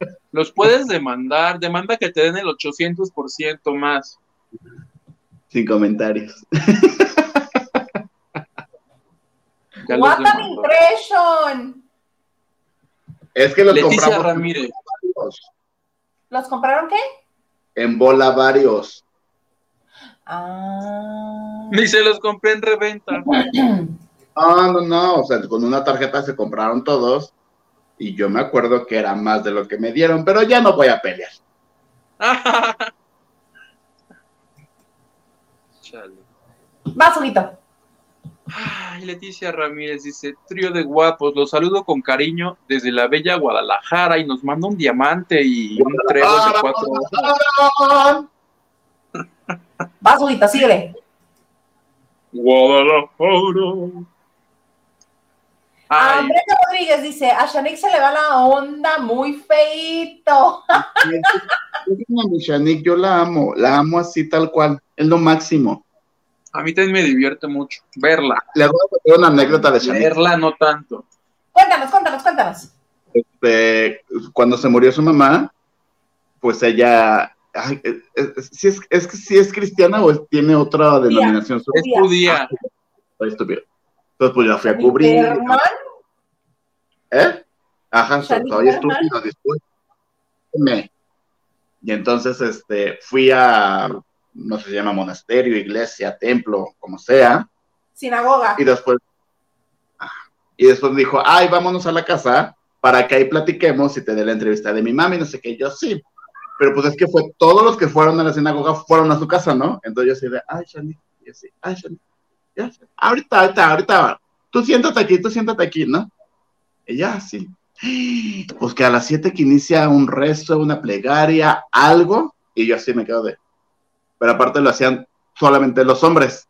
Los puedes demandar, demanda que te den el 800% más. Sin comentarios. What an impression. Es que los Leticia compramos Ramírez. ¿Los compraron qué? en bola varios. Ah. Ni se los compré en reventa. Ah, no, no, o sea, con una tarjeta se compraron todos y yo me acuerdo que era más de lo que me dieron, pero ya no voy a pelear. Chale. Vas, Huguito. Ay, Leticia Ramírez dice, trío de guapos, los saludo con cariño desde la bella Guadalajara y nos manda un diamante y un trébol de cuatro. Vas, Huguito, síguele. Guadalajara. Ah, Ay, Brenda Rodríguez dice, a Shanik se le va la onda muy feito. A Shanique, yo la amo, la amo así tal cual, es lo máximo. a mí también me divierte mucho verla. Le voy a contar una anécdota de Shanique. Verla no tanto. Cuéntanos, cuéntanos, cuéntanos. Este, cuando se murió su mamá, pues ella, ay, es, es- sí es, es que sí es cristiana o es- tiene otra denominación. Es Judía. judía. Entonces, pues la fui a cubrir. Berman, ¿Eh? Shanique soy Berman. estúpido, discúlpeme. Y entonces, este, fui a, no sé si se llama monasterio, iglesia, templo, como sea, Sinagoga. y después, y después dijo, ay, vámonos a la casa para que ahí platiquemos y te dé la entrevista de mi mami, no sé qué, yo sí. Pero pues es que fue, todos los que fueron a la sinagoga fueron a su casa, ¿no? Entonces yo así de, ay, Shani, y yo así, ay, Shani, ya, sé. ahorita, ahorita, ahorita, tú siéntate aquí, tú siéntate aquí, ¿no? Y ya, sí. Pues que a las siete que inicia un rezo, una plegaria, algo, y yo así me quedo de. Pero aparte lo hacían solamente los hombres,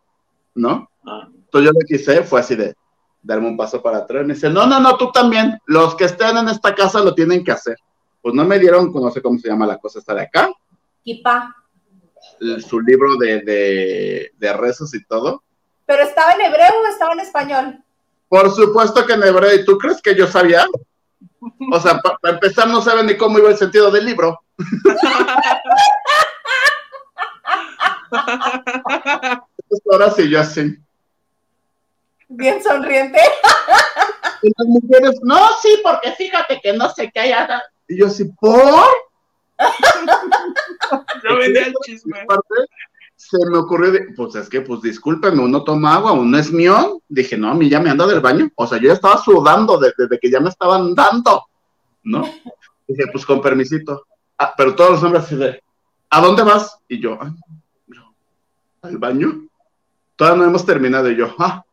¿no? Ah. Entonces yo lo que hice fue así de darme un paso para atrás. Me dice, no, no, no, tú también. Los que estén en esta casa lo tienen que hacer. Pues no me dieron, no sé cómo se llama la cosa esta de acá, Kippah. el- su libro de, de, de rezos y todo. ¿Pero estaba en hebreo o estaba en español? Por supuesto que en hebreo, ¿y tú crees que yo sabía? O sea, para empezar no saben ni cómo iba el sentido del libro. Entonces, ahora sí, yo así. Bien sonriente. Y las mujeres, no, sí, porque fíjate que no sé qué hay. acá". Y yo así, ¿por? Yo vendía el chisme. Se me ocurrió, pues es que, pues discúlpenme, uno toma agua, uno es mío. Dije, no, a mí ya me anda del baño. O sea, yo ya estaba sudando de- desde que ya me estaban dando, ¿no? Dije, pues con permisito. Ah, pero todos los hombres así de, ¿a dónde vas? Y yo, "Ay, no, ¿al baño? Todavía no hemos terminado. Y yo, ah.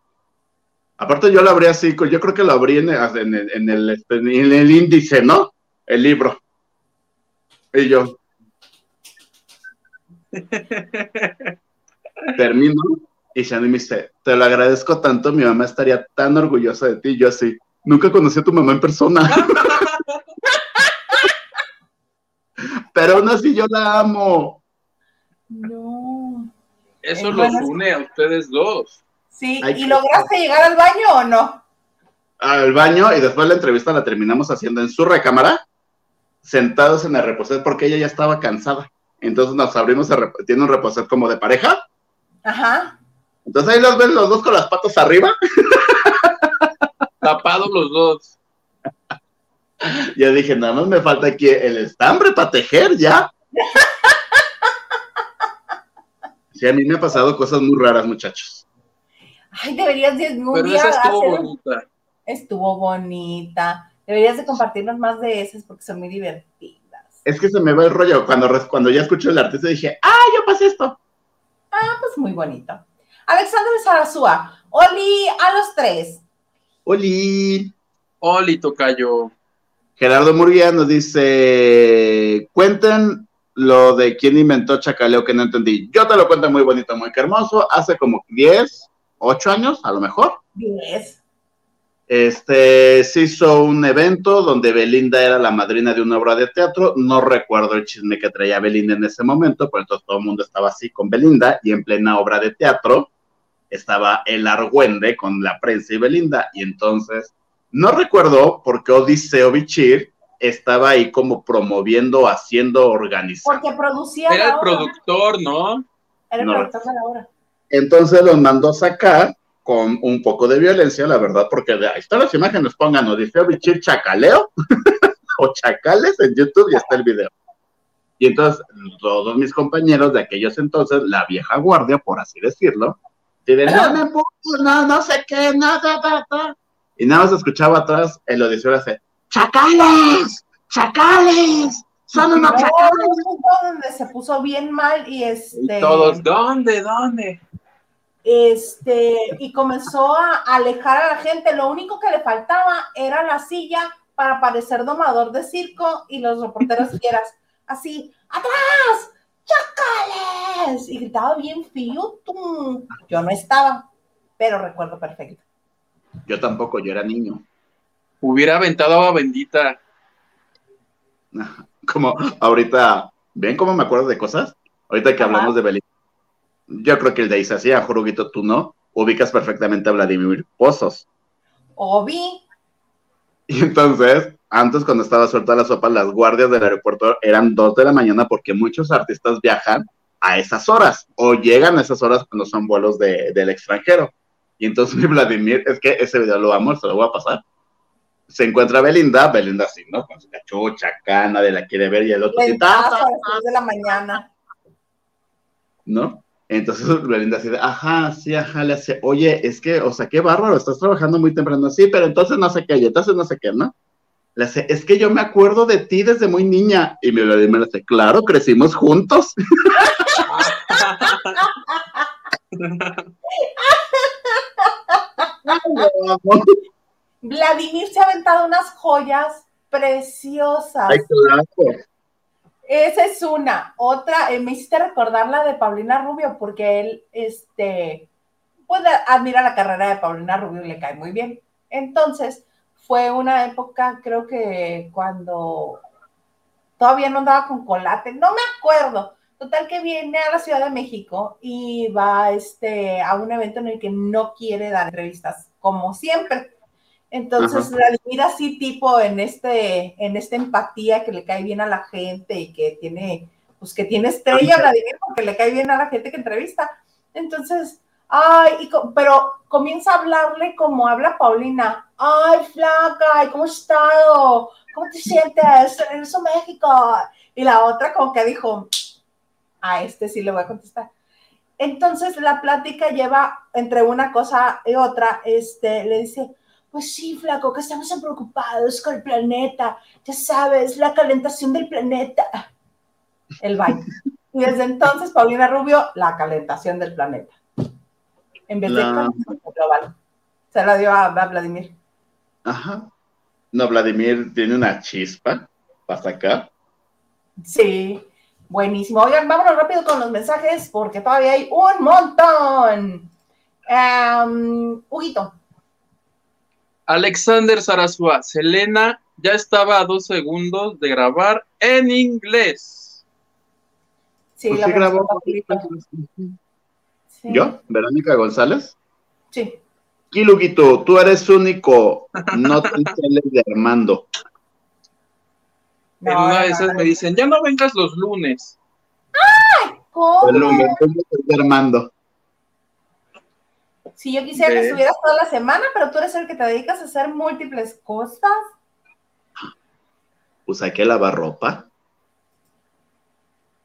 Aparte yo lo abrí así, yo creo que lo abrí en el índice, ¿no? El libro. Y yo, termino y Shani me dice, te lo agradezco tanto, mi mamá estaría tan orgullosa de ti. Yo así, nunca conocí a tu mamá en persona. Pero aún así yo la amo. No. Eso Eh, los bueno, une a ustedes dos. Sí, Ay, ¿y qué- lograste llegar al baño o no? Al baño y después la entrevista la terminamos haciendo en su recámara, sentados en el reposet porque ella ya estaba cansada. Entonces nos abrimos, rep- tiene un reposet como de pareja. Ajá. Entonces ahí los ven los dos con las patas arriba. Tapados los dos. Yo dije, nada más me falta aquí el estambre para tejer ya. Sí, a mí me ha pasado cosas muy raras, muchachos. Ay, deberías de un Pero día esa estuvo hacer- bonita. Estuvo bonita. Deberías de compartirnos más de esas porque son muy divertidas. Es que se me va el rollo. Cuando, cuando ya escucho el artista dije, ah, yo pasé esto. Ah, pues muy bonito. Alexander Sarasúa. Oli a los tres. Oli. Oli, tocayo. Gerardo Murguía nos dice, cuenten lo de quién inventó Chacaleo que no entendí. Yo te lo cuento muy bonito, muy hermoso. Hace como 10, 8 años, a lo mejor. Diez. Este se hizo un evento donde Belinda era la madrina de una obra de teatro. No recuerdo el chisme que traía Belinda en ese momento, pero entonces todo el mundo estaba así con Belinda y en plena obra de teatro estaba el argüende con la prensa y Belinda. Y entonces no recuerdo por qué Odiseo Bichir estaba ahí como promoviendo, haciendo, organizando. Porque producía. Era la el obra. productor, ¿no? Era el No. productor de la obra. Entonces los mandó a sacar con un poco de violencia, la verdad, porque de ahí están las imágenes, pongan Odiseo Bichir Chacaleo o Chacales en YouTube y está el video. Y entonces todos mis compañeros de aquellos entonces, la vieja guardia, por así decirlo, y de no me empujes, no, no sé qué, no, ta, ta, ta". Y nada más escuchaba atrás el Odiseo hace ¡Chacales! ¡Chacales! ¡Son unos No, chacales! donde se puso bien mal y Y este. todos, ¿dónde, dónde? Este, y comenzó a alejar a la gente. Lo único que le faltaba era la silla para parecer domador de circo y los reporteros quieras así, ¡atrás! ¡Chacales! Y gritaba bien tum. Yo no estaba, pero recuerdo perfecto. Yo tampoco, yo era niño. Hubiera aventado agua bendita. como ahorita, ¿ven cómo me acuerdo de cosas? Ahorita que Ajá. hablamos de Belinda. Yo creo que el de Isasí, a Juruguito, tú no, ubicas perfectamente a Vladimir Pozos. Obi, Y entonces, antes cuando estaba suelta la sopa, las guardias del aeropuerto eran dos de la mañana porque muchos artistas viajan a esas horas o llegan a esas horas cuando son vuelos de- del extranjero. Y entonces mi Vladimir, es que ese video lo amo, se lo voy a pasar. Se encuentra Belinda, Belinda así, ¿no? Con su cachucha acá, nadie la quiere ver y el otro así, ventazo "Ta, a las de la mañana. ¿no? Entonces Belinda así de, ajá, sí, ajá, le hace, oye, es que, o sea, qué bárbaro, estás trabajando muy temprano, sí, pero entonces no sé qué, y entonces no sé qué, ¿no? Le hace, es que yo me acuerdo de ti desde muy niña, y mi Vladimir le hace, claro, crecimos juntos, Vladimir se ha aventado unas joyas preciosas. Ay, claro. Esa es una. Otra, eh, me hiciste recordar la de Paulina Rubio, porque él, este, pues admira la carrera de Paulina Rubio y le cae muy bien. Entonces, fue una época, creo que cuando todavía no andaba con Colate, no me acuerdo. Total que viene a la Ciudad de México y va este, a un evento en el que no quiere dar entrevistas, como siempre. Entonces, Ajá. Vladimir así tipo en este, en esta empatía que le cae bien a la gente y que tiene, pues que tiene estrella Vladimir porque le cae bien a la gente que entrevista. Entonces, ay, y co- pero comienza a hablarle como habla Paulina. Ay, flaca, ¿y ¿cómo has estado? ¿Cómo te sientes? Regreso a México. Y la otra como que dijo, a este sí le voy a contestar. Entonces la plática lleva entre una cosa y otra, este, le dice, pues sí, flaco, que estamos preocupados con el planeta, ya sabes, la calentación del planeta. El baile. Y desde entonces, Paulina Rubio, la calentación del planeta. En vez de La- global. Se la dio a, a Vladimir. Ajá. No, Vladimir tiene una chispa para sacar. Sí, buenísimo. Oigan, vámonos rápido con los mensajes porque todavía hay un montón. Em, Huguito, Alexander Sarasua, Selena ya estaba a dos segundos de grabar en inglés. sí, Pues la sí grabó. Sí. ¿Yo? ¿Verónica González? Sí. Kiluguito, tú eres único, no te sales de Armando. No, en una de esas me dicen, ya no vengas los lunes. ¿Cómo? Me tengo que ser de Armando. Si yo quisiera que ¿Ves? estuvieras toda la semana, pero tú eres el que te dedicas a hacer múltiples cosas. Pues hay que lavar ropa.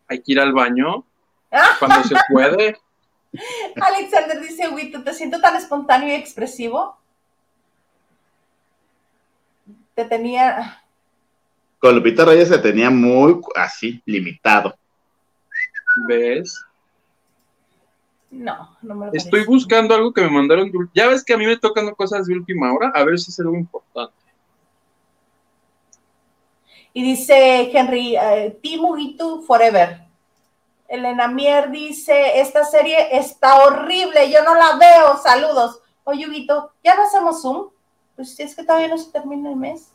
Hay que ir al baño cuando se puede. Alexander dice, Huguito, te siento tan espontáneo y expresivo. Te tenía... Con Lupita Reyes se tenía muy así, limitado. ¿Ves? No, no me lo Estoy parece. buscando algo que me mandaron. Ya ves que a mí me tocan cosas de última hora. A ver si es algo importante. Y dice Henry, eh, Team Huguito Forever. Elena Mier dice, esta serie está horrible, yo no la veo, saludos. Oye, Huguito, ¿ya no hacemos Zoom? Pues es que todavía no se termina el mes.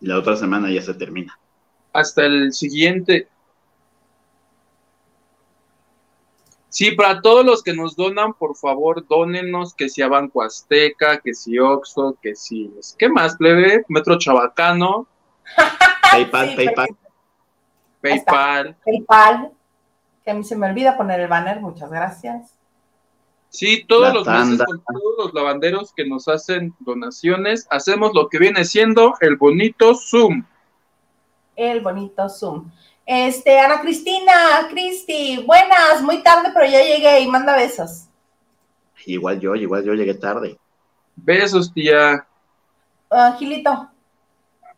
La otra semana ya se termina. Hasta el siguiente. Sí, para todos los que nos donan, por favor, dónenos que si a Banco Azteca, que si Oxxo, que si... ¿Qué más, plebe? Metro Chabacano. PayPal, Sí, PayPal. PayPal. PayPal, que a mí se me olvida poner el banner, muchas gracias. Sí, todos La los meses con todos los lavanderos que nos hacen donaciones, hacemos lo que viene siendo el bonito Zoom. El bonito Zoom. Este, Ana Cristina, Cristi, buenas, muy tarde, pero ya llegué y manda besos. Igual yo, igual yo llegué tarde. Besos, tía. Ah, Gilito,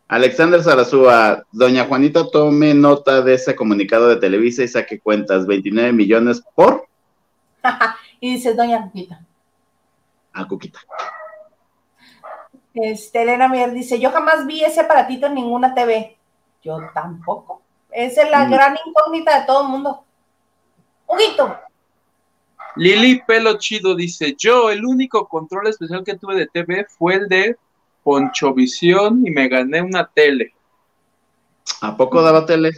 Alexander Sarazúa, doña Juanita, tome nota de ese comunicado de Televisa y saque cuentas, 29 millones por y dice Doña Cuquita. a Cuquita. Este, Elena Mier dice, yo jamás vi ese aparatito en ninguna TV. Yo tampoco. Esa es la Mm. gran incógnita de todo el mundo. Huguito, Lili Pelo Chido dice, yo el único control especial que tuve de TV fue el de Ponchovisión y me gané una tele. ¿A poco daba tele?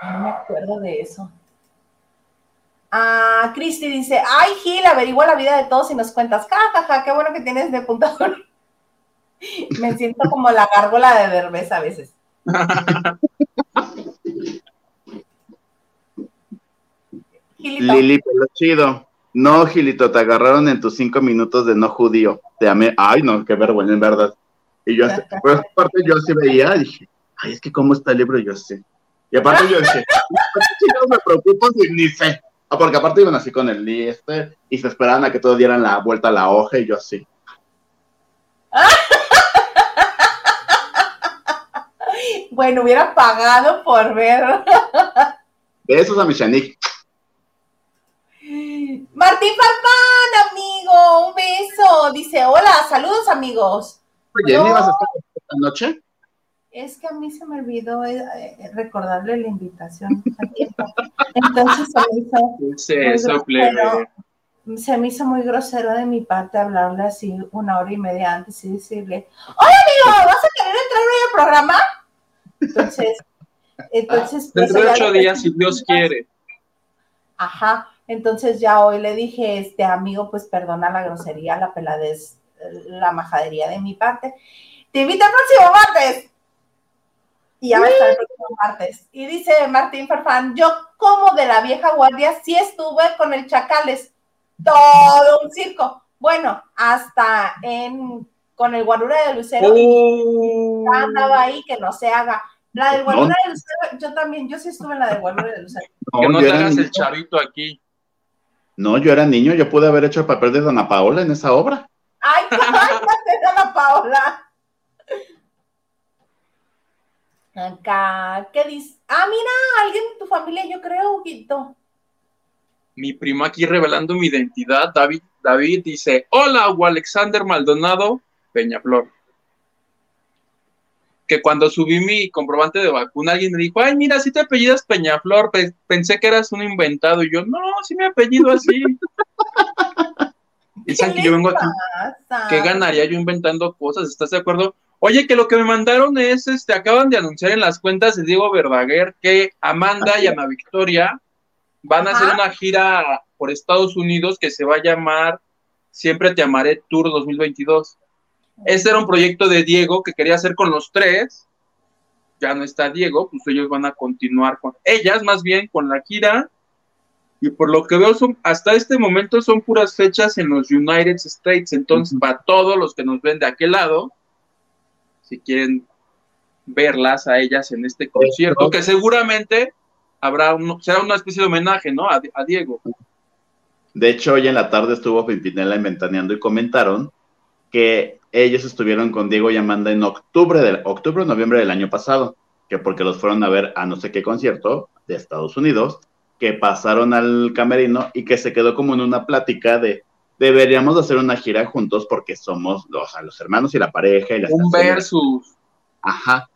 no me acuerdo de eso. Ah, Cristi dice, ay Gil, averigua la vida de todos y nos cuentas. Ja, ja, ja, qué bueno que tienes de puntador. me siento como la gárgola de Derbez a veces. Gilito. Lili Pelo Chido. No, Gilito, te agarraron en tus cinco minutos de no judío. Te amé. Ay, no, qué vergüenza, en verdad. Y yo, así- pues, aparte, yo así veía, dije, ay, es que cómo está el libro, yo sé. Y aparte yo dije, no me preocupo si ni sé. Ah, porque aparte iban así con el este y se esperaban a que todos dieran la vuelta a la hoja y yo así. Bueno, hubiera pagado por ver. Besos a mi Shanique. Martín Farfán, amigo, un beso. Dice, hola, saludos amigos. Oye, No. ¿no ibas a estar esta noche? Es que a mí se me olvidó eh, eh, recordarle la invitación. Entonces se me hizo, grosero. se me hizo muy grosero de mi parte hablarle así una hora y media antes y decirle, hola amigo, ¿vas a querer entrar hoy al programa? Entonces, entonces pues, Dentro de ella ocho días, si Dios quiere. Ajá, entonces ya hoy le dije, este amigo, pues perdona la grosería, la peladez, la majadería de mi parte. Te invito el próximo martes. Y ya va a estar el próximo martes. Y dice Martín Farfán, yo como de la vieja guardia sí estuve con el Chacales. Todo un circo. Bueno, hasta en con el guarura de Lucero ya andaba ahí que no se haga. La del guarura de Lucero, yo también, yo sí estuve en la del guarura de Lucero. que no te hagas el chavito aquí. No, yo era niño, yo pude haber hecho el papel de Dona Paola en esa obra. Ay, cállate, Ana Paola. Acá, ¿qué dice? Ah, mira, alguien de tu familia, yo creo, Huguito. Mi primo aquí revelando mi identidad, David, David dice, hola, Hugo Alexander Maldonado Peñaflor. Que cuando subí mi comprobante de vacuna, alguien me dijo, ay, mira, si te apellidas Peñaflor, Pe- pensé que eras un inventado. Y yo, no, sí me apellido así. Dicen ¿Qué que yo vengo aquí, pasa? ¿qué ganaría yo inventando cosas? ¿Estás de acuerdo? Oye, que lo que me mandaron es, este, acaban de anunciar en las cuentas de Diego Verdaguer que Amanda y Ana Victoria van a hacer una gira por Estados Unidos que se va a llamar Siempre te amaré Tour 2022. Este era un proyecto de Diego que quería hacer con los tres. Ya no está Diego, pues ellos van a continuar con ellas, más bien con la gira. Y por lo que veo, son, hasta este momento son puras fechas en los United States. Entonces, para todos los que nos ven de aquel lado, si quieren verlas a ellas en este concierto, que seguramente habrá un, será una especie de homenaje, ¿no? A, a Diego. De hecho, hoy en la tarde estuvo Pimpinela inventaneando y comentaron que ellos estuvieron con Diego y Amanda en octubre, del, octubre o noviembre del año pasado, que porque los fueron a ver a no sé qué concierto de Estados Unidos, que pasaron al camerino y que se quedó como en una plática de deberíamos hacer una gira juntos porque somos los, o sea, los hermanos y la pareja y las Un canciones". versus. Ajá.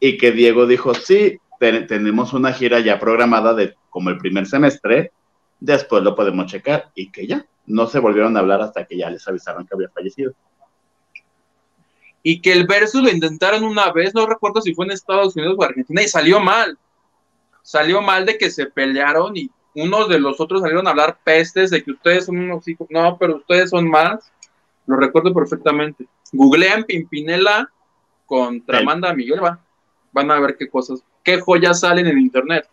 Y que Diego dijo, sí, te- tenemos una gira ya programada de como el primer semestre, después lo podemos checar y que ya, no se volvieron a hablar hasta que ya les avisaron que había fallecido. Y que el versus lo intentaron una vez, no recuerdo si fue en Estados Unidos o Argentina, y salió mal. Salió mal de que se pelearon y unos de los otros salieron a hablar pestes de que ustedes son unos hijos. No, pero ustedes son más. Lo recuerdo perfectamente. Googlean Pimpinela contra Sí. Amanda Miguel, va. Van a ver qué cosas, qué joyas salen en internet.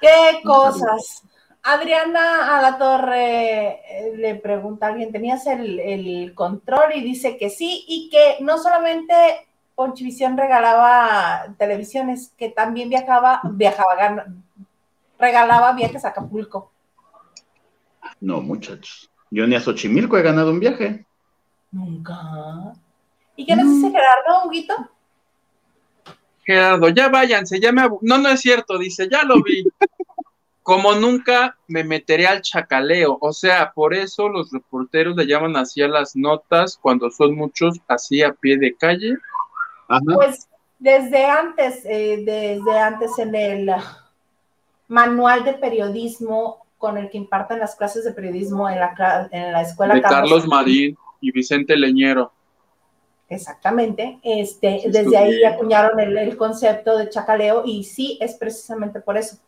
¿Qué cosas? Adriana a la torre eh, le pregunta a alguien, ¿tenías el, el control? Y dice que sí, y que no solamente Ponchivisión regalaba televisiones, que también viajaba, viajaba, regalaba viajes a Acapulco. No, muchachos. Yo ni a Xochimilco he ganado un viaje. Nunca. ¿Y qué nos dice Gerardo, Huguito? Gerardo, ya váyanse, ya me abu- No, no es cierto, dice, ya lo vi. Como nunca me meteré al chacaleo. O sea, por eso los reporteros le llaman así a las notas cuando son muchos así a pie de calle. Ajá. Pues desde antes, eh, desde antes en el manual de periodismo con el que imparten las clases de periodismo en la, en la escuela De Carlos Marín y Vicente Leñero. Exactamente. Este, desde ahí acuñaron el, el concepto de chacaleo y sí es precisamente por eso,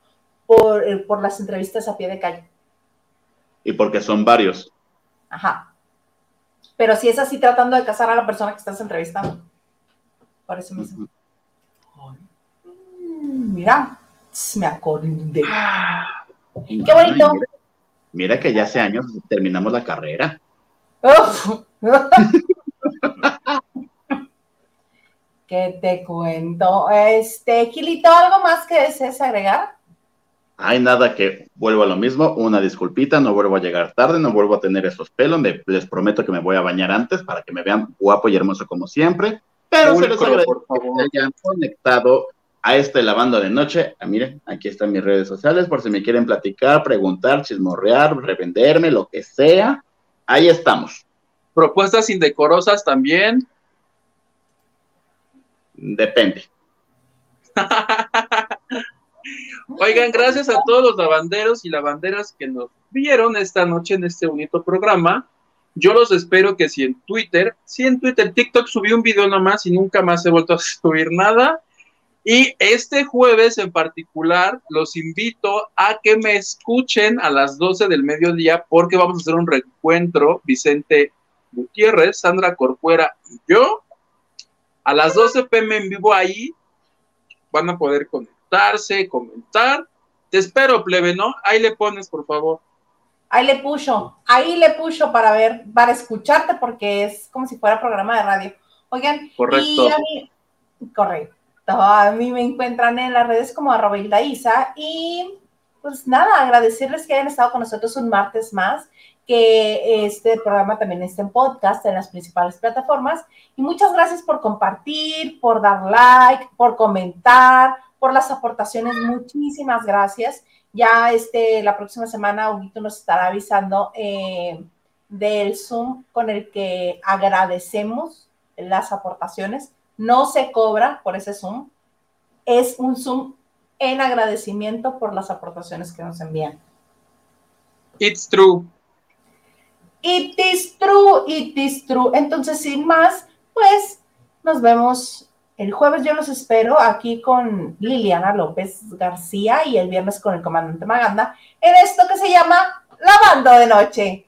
por, eh, por las entrevistas a pie de calle. Y porque son varios. Ajá. Pero si es así tratando de casar a la persona que estás entrevistando. Por eso mismo. Mm, Mira, me acordé. Qué bonito. Mira, mira que ya hace años terminamos la carrera. ¿Qué te cuento? Este, Gilito, ¿algo más que desees agregar? Hay nada que vuelvo a lo mismo, una disculpita, no vuelvo a llegar tarde, no vuelvo a tener esos pelos, me- les prometo que me voy a bañar antes para que me vean guapo y hermoso como siempre, pero se les agradece por favor. que hayan conectado a este lavando de noche. Ah, miren, aquí están mis redes sociales por si me quieren platicar, preguntar, chismorrear, revenderme, lo que sea. Ahí estamos. Propuestas indecorosas también. Depende. Oigan, gracias a todos los lavanderos y lavanderas que nos vieron esta noche en este bonito programa. Yo los espero que si en Twitter, si en Twitter, TikTok subí un video nomás y nunca más he vuelto a subir nada. Y este jueves en particular los invito a que me escuchen a las 12 del mediodía porque vamos a hacer un reencuentro, Vicente Gutiérrez, Sandra Corcuera y yo. A las 12 pm en vivo ahí van a poder comentar. Te espero, plebe, ¿no? Ahí le pones, por favor. Ahí le puso, ahí le puso para ver, para escucharte, porque es como si fuera programa de radio. Oigan, Correcto. y a mí, correcto, a mí me encuentran en las redes como arroba Isa, y pues nada, agradecerles que hayan estado con nosotros un martes más, que este programa también está en podcast en las principales plataformas, y muchas gracias por compartir, por dar like, por comentar, por las aportaciones, muchísimas gracias. Ya este, la próxima semana Huguito nos estará avisando eh, del Zoom con el que agradecemos las aportaciones. No se cobra por ese Zoom. Es un Zoom en agradecimiento por las aportaciones que nos envían. It's true. It is true, it is true. Entonces, sin más, pues nos vemos el jueves. Yo los espero aquí con Liliana López García y el viernes con el comandante Maganda en esto que se llama Lavando de Noche.